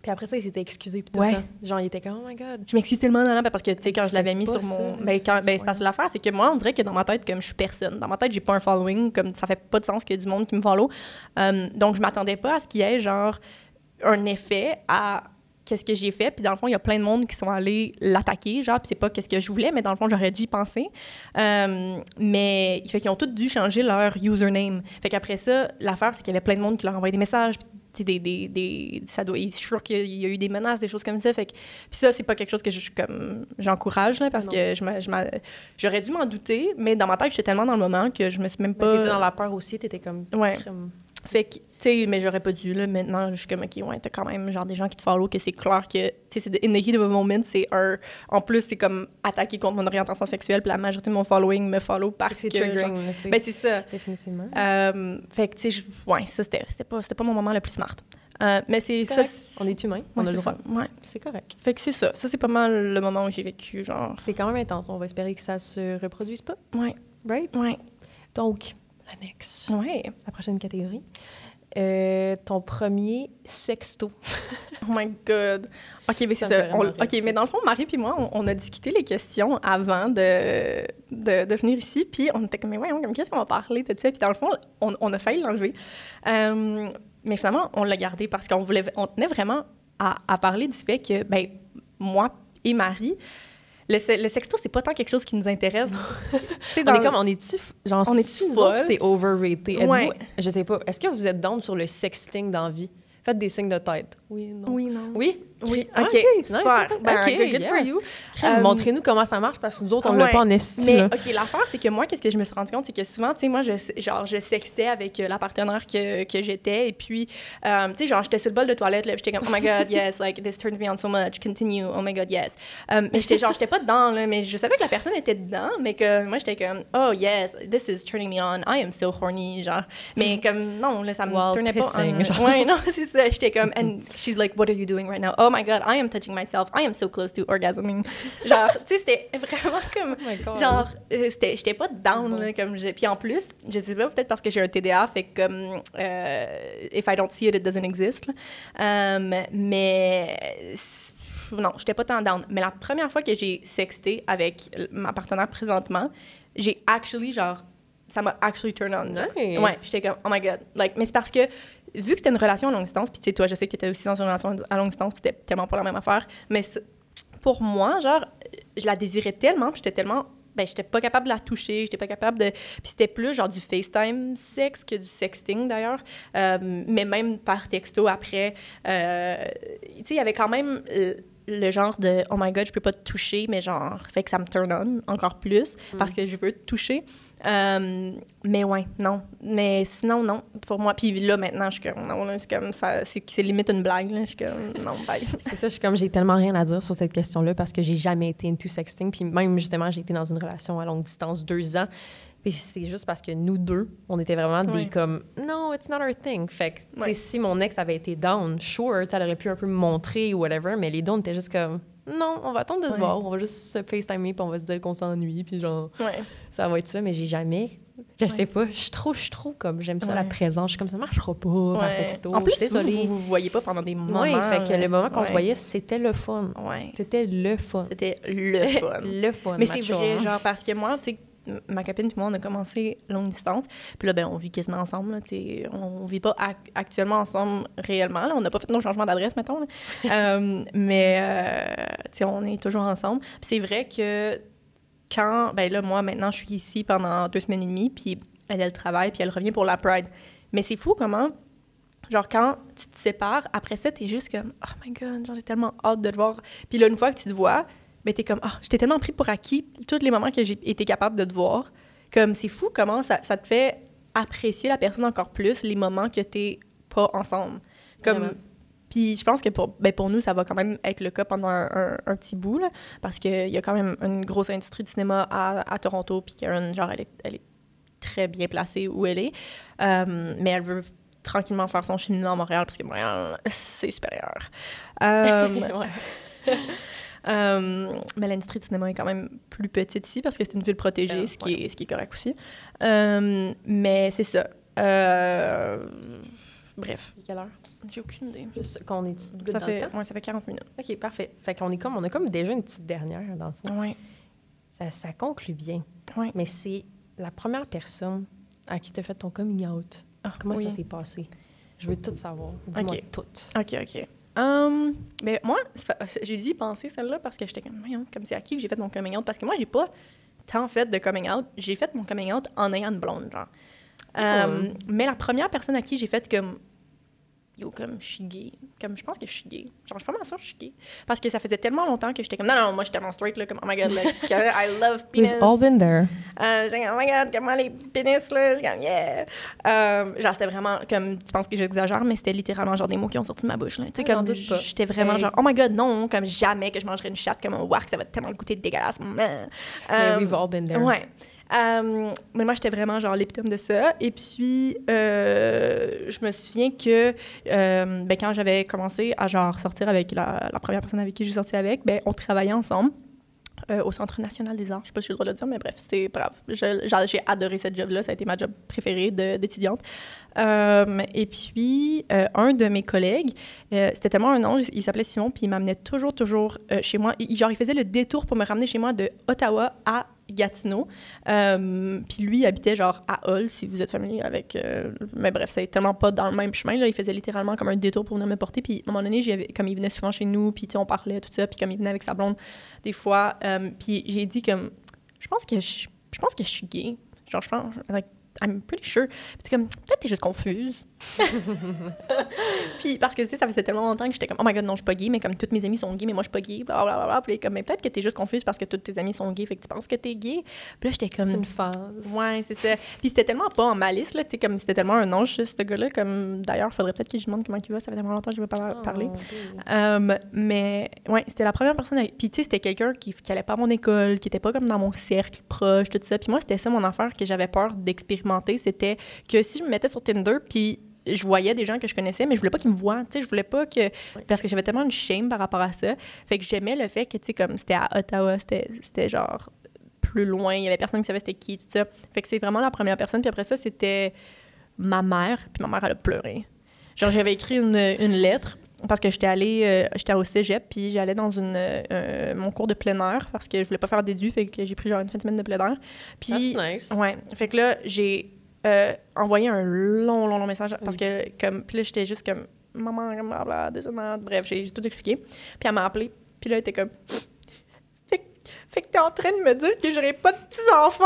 Puis après ça, il s'était excusé. Puis tout Ouais. le temps. Genre, il était comme, oh my god. Je m'excuse tellement, non, non, parce que, tu sais, quand je l'avais mis sur mon. Ben, quand, ben, c'est parce que l'affaire, c'est que moi, on dirait que dans ma tête, comme je suis personne. Dans ma tête, j'ai pas un following, comme ça fait pas de sens qu'il y ait du monde qui me follow. Euh, donc, je m'attendais pas à ce qu'il y ait, genre, un effet à qu'est-ce que j'ai fait. Puis dans le fond, il y a plein de monde qui sont allés l'attaquer, genre, puis c'est pas qu'est-ce que je voulais, mais dans le fond, j'aurais dû y penser. Euh, mais fait qu'ils ont tous dû changer leur username. Fait qu'après ça, l'affaire, c'est qu'il y avait plein de monde qui leur envoyait des messages, des, des, des, ça doit, je suis sûre qu'il y a eu des menaces, des choses comme ça. Fait que, puis ça, c'est pas quelque chose que je, comme, j'encourage, là, parce Non. que je j'aurais dû m'en douter, mais dans ma tête, j'étais tellement dans le moment que je me suis même Mais T'étais dans pas... la peur aussi, t'étais comme. Ouais. crème. Fait que, tu sais, mais j'aurais pas dû, là. Maintenant, je suis comme, OK, ouais, t'as quand même, genre, des gens qui te follow, que c'est clair que, tu sais, c'est in the heat of a moment, c'est un... En plus, c'est comme attaquer contre mon orientation sexuelle, puis la majorité de mon following me follow parce C'est que... genre- triggering, sais. ben, c'est ça. Définitivement. Euh, fait que, tu sais, ouais, ça, c'était c'était pas, c'était pas mon moment le plus smart. Euh, mais c'est C'est ça. c'est- On est humain, on ouais, a le c'est droit. ça. Ouais. C'est correct. Fait que c'est ça. Ça, c'est pas mal le moment où j'ai vécu, genre. C'est quand même intense. On va espérer que ça se reproduise pas. Ouais, Right? ouais, Donc, l'annexe. ouais. La prochaine catégorie. Euh, ton premier sexto. Oh my God. OK, mais c'est Ça On- OK, mais dans le fond, Marie puis moi, on, on a discuté les questions avant de, de, de venir ici, puis on était comme, mais voyons, comme qu'est-ce qu'on va parler de ça? Puis dans le fond, on, on a failli l'enlever. Euh, mais finalement, on l'a gardé parce qu'on voulait, on tenait vraiment à, à parler du fait que, ben, moi et Marie, le, se- le sexto, c'est pas tant quelque chose qui nous intéresse. On dans est le- comme, on est-tu, genre, On est-tu c'est overrated. Ouais. Je sais pas. Est-ce que vous êtes down sur le sexting dans la vie? Faites des signes de tête. Oui, non. Oui, non. Oui? Oui, OK, ok, nice, super. Ben, Ok, good, for you. Euh, Montrez-nous comment ça marche parce que nous autres, on l'a ouais. pas en esti. Mais là. OK, l'affaire, c'est que moi, qu'est-ce que je me suis rendu compte, c'est que souvent, tu sais, moi, je, genre, je sextais avec euh, la partenaire que, que j'étais, et puis, euh, tu sais, genre, j'étais sur le bol de toilette, là, j'étais comme, oh my God, yes, like, this turns me on so much, continue, oh my God, yes. Euh, mais j'étais, genre, j'étais pas dedans, là, mais je savais que la personne était dedans, mais que moi, j'étais comme, oh yes, this is turning me on, I am so horny, genre. Mais comme, non, là, ça me While tournait pas on. Ouais, non, c'est ça, j'étais comme, and she's like, what are you doing right now? Oh my God, I am touching myself, I am so close to orgasming. Genre, tu sais, c'était vraiment comme, Oh genre, euh, c'était, j'étais pas down, Bon. là, comme je... Puis en plus, je sais pas, peut-être parce que j'ai un TDA, fait que comme, euh, if I don't see it, it doesn't exist. Euh, mais, non, j'étais pas tant down. Mais la première fois que j'ai sexté avec ma partenaire présentement, j'ai actually, genre, ça m'a actually turned on. Nice. Ouais, j'étais comme, oh my God. Like, mais c'est parce que, vu que c'était une relation à longue distance, puis tu sais, toi, je sais que t'étais aussi dans une relation à longue distance, c'était tellement pas la même affaire, mais pour moi, genre, je la désirais tellement, puis j'étais tellement. Ben, j'étais pas capable de la toucher, j'étais pas capable de. Puis c'était plus genre du FaceTime sexe que du sexting d'ailleurs. Euh, mais même par texto après. euh, tu sais, il y avait quand même le genre de Oh my god, je peux pas te toucher, mais genre, fait que ça me turn on encore plus parce que je veux te toucher. Euh, mais ouais, non. Mais sinon, non, pour moi. Puis là, maintenant, je suis comme, non, c'est comme ça, c'est c'est limite une blague, là. Je suis comme, non, bye. C'est ça, je suis comme, j'ai tellement rien à dire sur cette question-là parce que j'ai jamais été into sexting. Puis même, justement, j'ai été dans une relation à longue distance deux ans. Puis c'est juste parce que nous deux, on était vraiment des comme, no, it's not our thing. Fait que, Ouais. si mon ex avait été down, sure, elle aurait pu un peu me montrer ou whatever, mais les deux, on était juste comme, non, on va attendre de se voir, on va juste se FaceTimer, puis on va se dire qu'on s'ennuie, puis genre, Ouais. ça va être ça, mais j'ai jamais. Je sais pas, je suis trop, je suis trop comme, j'aime ça, la présence. Je suis comme, ça marchera pas par texto. En plus, je suis désolée. Vous, vous, vous voyez pas pendant des moments. Oui, fait que le moment qu'on se voyait, c'était le fun. Ouais. C'était le fun. C'était le fun. le fun. Mais c'est vrai, hein. genre, parce que moi, tu sais, ma copine et moi, on a commencé longue distance. Puis là, ben, on vit quasiment ensemble. Là, on vit pas ac- actuellement ensemble réellement. là. On n'a pas fait nos changements d'adresse, mettons. Euh, mais, euh, on est toujours ensemble. Puis c'est vrai que quand, ben là, moi, maintenant, je suis ici pendant deux semaines et demie, puis elle, elle travaille, puis elle revient pour la Pride. Mais c'est fou comment, genre, quand tu te sépares, après ça, t'es juste comme, oh my God, genre, j'ai tellement hâte de te voir. Puis là, une fois que tu te vois, ben t'es comme, ah, j'étais tellement pris pour acquis tous les moments que j'ai été capable de te voir. Comme, c'est fou comment ça, ça te fait apprécier la personne encore plus, les moments que t'es pas ensemble. Comme. Puis je pense que pour, ben pour nous, ça va quand même être le cas pendant un, un, petit bout, là, parce qu'il y a quand même une grosse industrie du cinéma à, à Toronto, puis Karen, genre, elle est, elle est très bien placée où elle est. Euh, mais elle veut tranquillement faire son cheminement à Montréal, parce que Montréal, c'est supérieur. Euh, euh, mais l'industrie du cinéma est quand même plus petite ici, parce que c'est une ville protégée, ce, qui est, ce qui est correct aussi. mais c'est ça. bref. Quelle heure? J'ai aucune idée. Juste qu'on est ça fait, ouais, ça fait 40 minutes. OK, parfait. Fait qu'on est comme, on a comme déjà une petite dernière, dans le fond. Oui. Ça, ça conclut bien. Oui. Mais c'est la première personne à qui tu as fait ton coming out. Ah, Comment ça s'est passé? Je veux tout savoir. Dis-moi tout. OK, OK. Um, mais moi, j'ai dû y penser celle-là parce que j'étais comme, comme c'est à qui que j'ai fait mon coming out? Parce que moi, j'ai pas tant fait de coming out. J'ai fait mon coming out en ayant une blonde, genre. Oh. Um, mais la première personne à qui j'ai fait comme yo, comme, je suis gay. Comme, je pense que je suis gay. Genre, je suis pas mal sûre que je suis gay. Parce que ça faisait tellement longtemps que j'étais comme, non, non, moi, j'étais tellement straight, là, comme, oh my god, like, I love penis. We've all been there. Euh, oh my god, comment les pénis, là, j'ai comme, yeah. Euh, genre, c'était vraiment, comme, tu penses que j'exagère, mais c'était littéralement, genre, des mots qui ont sorti de ma bouche, là. Tu sais, comme, j'étais vraiment, genre, oh my god, non, comme, jamais que je mangerais une chatte comme un wark, ça va tellement goûter dégueulasse. Euh, we've all been there. Ouais. Euh, mais moi, j'étais vraiment genre l'épitome de ça. Et puis, euh, je me souviens que euh, ben, quand j'avais commencé à genre sortir avec la, première personne avec qui j'ai sorti avec, ben, on travaillait ensemble. au Centre national des arts. Je sais pas si j'ai le droit de le dire, mais bref, c'est brave. J'ai adoré cette job-là. Ça a été ma job préférée d'étudiante. et puis, un de mes collègues, c'était tellement un ange, il s'appelait Simon, puis il m'amenait toujours, toujours chez moi. Il, genre, il faisait le détour pour me ramener chez moi de Ottawa à Gatineau. Euh, puis lui, il habitait genre à Hull, si vous êtes familier avec. Euh, mais bref, c'est tellement pas dans le même chemin. Là. Il faisait littéralement comme un détour pour venir me porter. Puis à un moment donné, comme il venait souvent chez nous, puis on parlait, tout ça. Puis comme il venait avec sa blonde, des fois. Euh, puis j'ai dit comme. Je pense que je, pense que je suis gay. Genre, je pense. I'm pretty sure. Puis comme, peut-être t'es juste confuse. puis parce que, tu sais, ça faisait tellement longtemps que j'étais comme, oh my god, non, je suis pas gay, mais comme toutes mes amies sont gays, mais moi, je suis pas gay, blablabla. Puis comme, mais peut-être que t'es juste confuse parce que toutes tes amies sont gays, fait que tu penses que t'es gay. Puis là, j'étais comme. C'est une phase. Ouais, c'est ça. Puis c'était tellement pas en malice, là, tu sais, comme c'était tellement un ange, ce gars-là. Comme, d'ailleurs, faudrait peut-être que je demande comment il va, ça fait tellement longtemps que je vais pas oh, parler. Um, mais, ouais, c'était la première personne. Puis, tu sais, c'était quelqu'un qui, qui allait pas à mon école, qui était pas comme dans mon cercle proche, tout ça. Puis moi, c'était ça mon affaire que j'avais peur d'expérimenter. C'était que si je me mettais sur Tinder, puis je voyais des gens que je connaissais, mais je voulais pas qu'ils me voient, tu sais, je voulais pas que... Parce que j'avais tellement une shame par rapport à ça. Fait que j'aimais le fait que, tu sais, comme c'était à Ottawa, c'était genre plus loin, il y avait personne qui savait c'était qui, tout ça. Fait que c'est vraiment la première personne. Puis après ça, c'était ma mère, puis ma mère, elle a pleuré. Genre, j'avais écrit une, une lettre parce que j'étais allée, euh, j'étais au cégep, puis j'allais dans une, euh, mon cours de plein air parce que je voulais pas faire d'édu, fait que j'ai pris genre une fin de semaine de plein air. Puis, That's nice. Ouais. Fait que là, j'ai euh, envoyé un long, long, long message parce que, comme, puis là, j'étais juste comme, maman, blablabla, descendante, bref, j'ai tout expliqué. Puis elle m'a appelé, puis là, elle était comme, fait que t'es en train de me dire que j'aurais pas de petits-enfants?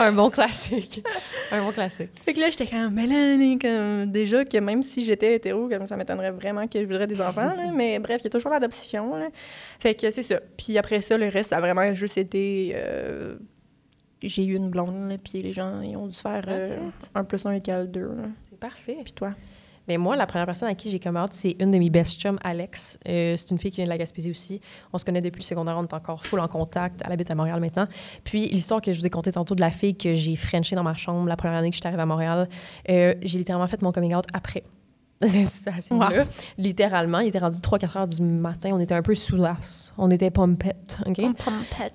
un bon classique. un bon classique. Fait que là, j'étais comme, mais là, comme, déjà que même si j'étais hétéro, comme ça m'étonnerait vraiment que je voudrais des enfants, là, mais bref, il y a toujours l'adoption. Fait que c'est ça. Puis après ça, le reste, ça a vraiment juste été. Euh, j'ai eu une blonde, puis les gens ils ont dû faire euh, un plus un égale deux. C'est parfait. Puis toi? Mais moi, la première personne à qui j'ai comme c'est une de mes best chums, Alex. Euh, c'est une fille qui vient de la Gaspésie aussi. On se connaît depuis le secondaire, on est encore full en contact. Elle habite à Montréal maintenant. Puis l'histoire que je vous ai contée tantôt de la fille que j'ai frenchée dans ma chambre la première année que je suis arrivée à Montréal, euh, j'ai littéralement fait mon coming out après cette situation-là. Littéralement, il était rendu 3-4 heures du matin. On était un peu sous l'as. On était pompettes, OK?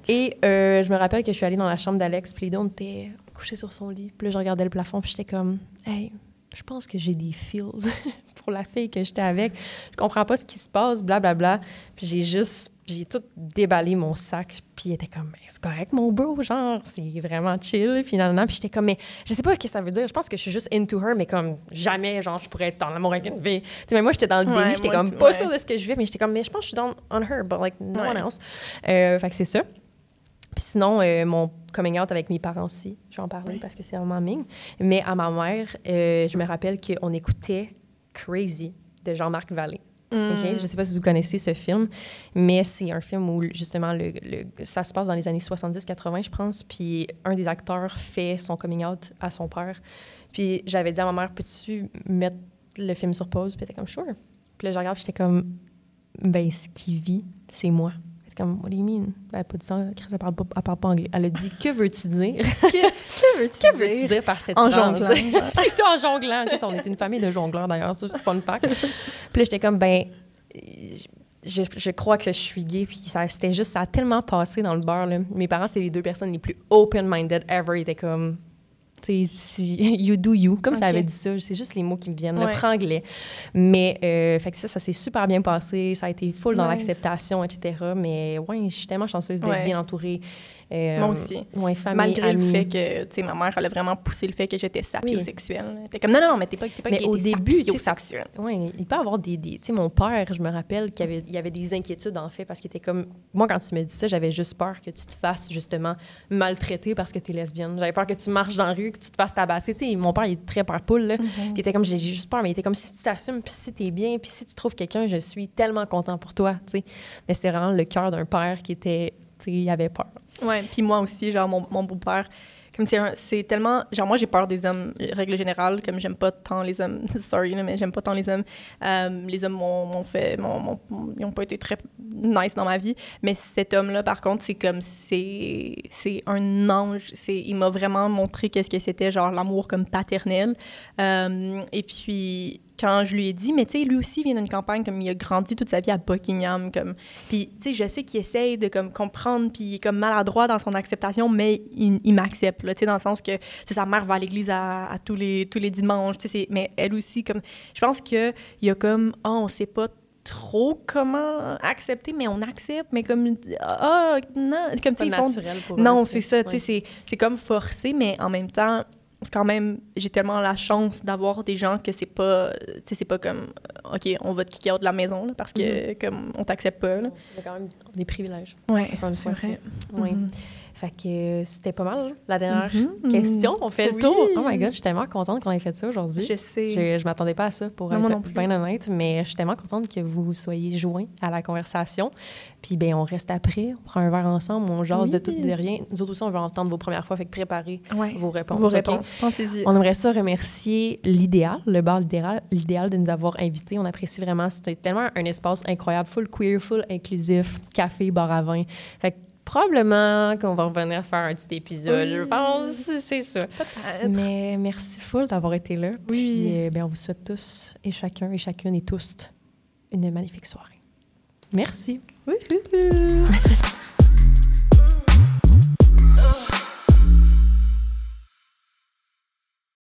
Et euh, je me rappelle que je suis allée dans la chambre d'Alex, puis on était couché sur son lit. Puis là, je regardais le plafond, puis j'étais comme, hey, je pense que j'ai des feels pour la fille que j'étais avec. Je comprends pas ce qui se passe, blablabla. Bla, bla. Puis j'ai juste j'ai tout déballé mon sac, puis il était comme, c'est correct, mon bro, genre, c'est vraiment chill, finalement. Puis j'étais comme, mais je sais pas ce que ça veut dire. Je pense que je suis juste into her, mais comme jamais, genre, je pourrais être dans l'amour avec une fille. Tu sais, mais moi, j'étais dans le déni, j'étais comme pas sûre de ce que je vais, mais j'étais comme, mais je pense que je suis dans on her, but like no one else. Euh, fait que c'est ça. Puis sinon, euh, mon coming out avec mes parents aussi, je vais en parler parce que c'est vraiment ming. Mais à ma mère, euh, je me rappelle qu'on écoutait Crazy de Jean-Marc Vallée. Je ne sais pas si vous connaissez ce film, mais c'est un film où justement le, ça se passe dans les années 70-80, je pense. Puis un des acteurs fait son coming out à son père. Puis j'avais dit à ma mère, peux-tu mettre le film sur pause? Puis elle était comme, sure. Puis là, je regarde, j'étais comme, ben, ce qui vit, c'est moi. Comme, what do you mean? Ben, pas de ça, Chris, elle parle pas, elle parle pas anglais. Elle a dit, que veux-tu dire? Que veux-tu que veux-tu dire par cette En phrase? jonglant. c'est ça, en jonglant. Ça, on est une famille de jongleurs, d'ailleurs. C'est fun fact. Puis là, j'étais comme, ben, je, je crois que je suis gay. Puis ça, c'était juste, ça a tellement passé dans le beurre. Là. Mes parents, c'est les deux personnes les plus open-minded ever. Ils étaient comme, you do you. Comme ça avait dit ça. C'est juste les mots qui me viennent, le Ouais. franglais. Mais, euh, fait que ça, ça s'est super bien passé. Ça a été full dans l'acceptation, etc. Mais, ouais, je suis tellement chanceuse d'être Ouais. bien entourée. Euh, Moi aussi. Ouais, famille, Malgré amis. le fait que, tu sais, ma mère, elle a vraiment poussé le fait que j'étais sapiosexuelle. Elle était comme, non, non, mais t'es pas, t'es pas Mais au t'es début, sapiosexuelle. Oui, il peut avoir des. des- tu sais, mon père, je me rappelle qu'il y avait, il y avait des inquiétudes, en fait, parce qu'il était comme. Moi, quand tu me dis ça, j'avais juste peur que tu te fasses, justement, maltraiter parce que tu es lesbienne. J'avais peur que tu marches dans la rue, que tu te fasses tabasser. Tu sais, mon père, il est très peur poule, là. Puis il était comme, j'ai juste peur, mais il était comme, si tu t'assumes, puis si t'es bien, puis si tu trouves quelqu'un, je suis tellement content pour toi, tu sais. Mais c'est vraiment le cœur d'un père qui était. Il avait peur. Ouais, puis moi aussi, genre, mon, mon beau-père, comme c'est tellement... Genre, moi, j'ai peur des hommes, règle générale, comme j'aime pas tant les hommes... Sorry, mais j'aime pas tant les hommes. Euh, les hommes m'ont fait... m'ont- ils ont pas été très nice dans ma vie. Mais cet homme-là, par contre, c'est comme... C'est un ange. Il m'a vraiment montré qu'est-ce que c'était, genre, l'amour comme paternel. Euh, et puis... Quand je lui ai dit, mais tu sais, lui aussi vient d'une campagne, comme il a grandi toute sa vie à Buckingham, comme puis, tu sais, je sais qu'il essaye de comme, comprendre, puis il est comme maladroit dans son acceptation, mais il, il m'accepte, là, tu sais, dans le sens que, sa mère va à l'église à, à tous, les, tous les dimanches, tu sais, mais elle aussi, comme, je pense qu'il y a comme, oh, on sait pas trop comment accepter, mais on accepte, mais comme, ah, non, comme, tu sais, ils font... Non, c'est ça, tu sais, c'est- comme forcé, mais en même temps, quand même, j'ai tellement la chance d'avoir des gens que c'est pas, tu sais, c'est pas comme, OK, on va te kicker out de la maison, là, parce que, Mm-hmm. comme, on t'accepte pas, là. On a quand même des privilèges. Ouais, c'est vrai. Oui. Mhm. Fait que c'était pas mal, la dernière Mhm. question. On fait le Oui. tour. Oh my God, je suis tellement contente qu'on ait fait ça aujourd'hui. Je sais. Je, je m'attendais pas à ça, pour Non, être bien honnête, mais je suis tellement contente que vous soyez joints à la conversation. Puis, ben on reste après, on prend un verre ensemble, on jase de tout et de rien. Nous autres aussi, on veut entendre vos premières fois, fait que préparez Ouais. vos réponses. Vos réponses. Pensez-y. On aimerait ça remercier l'idéal, le bar l'idéal, l'idéal de nous avoir invités. On apprécie vraiment. C'était tellement un espace incroyable, full queer, full inclusif, café, bar à vin. Fait que probablement qu'on va revenir faire un petit épisode, je Oui. pense. C'est ça. Mais merci full d'avoir été là. Oui. Puis euh, ben, on vous souhaite tous et chacun et chacune et tous une magnifique soirée. Merci. Wouhou.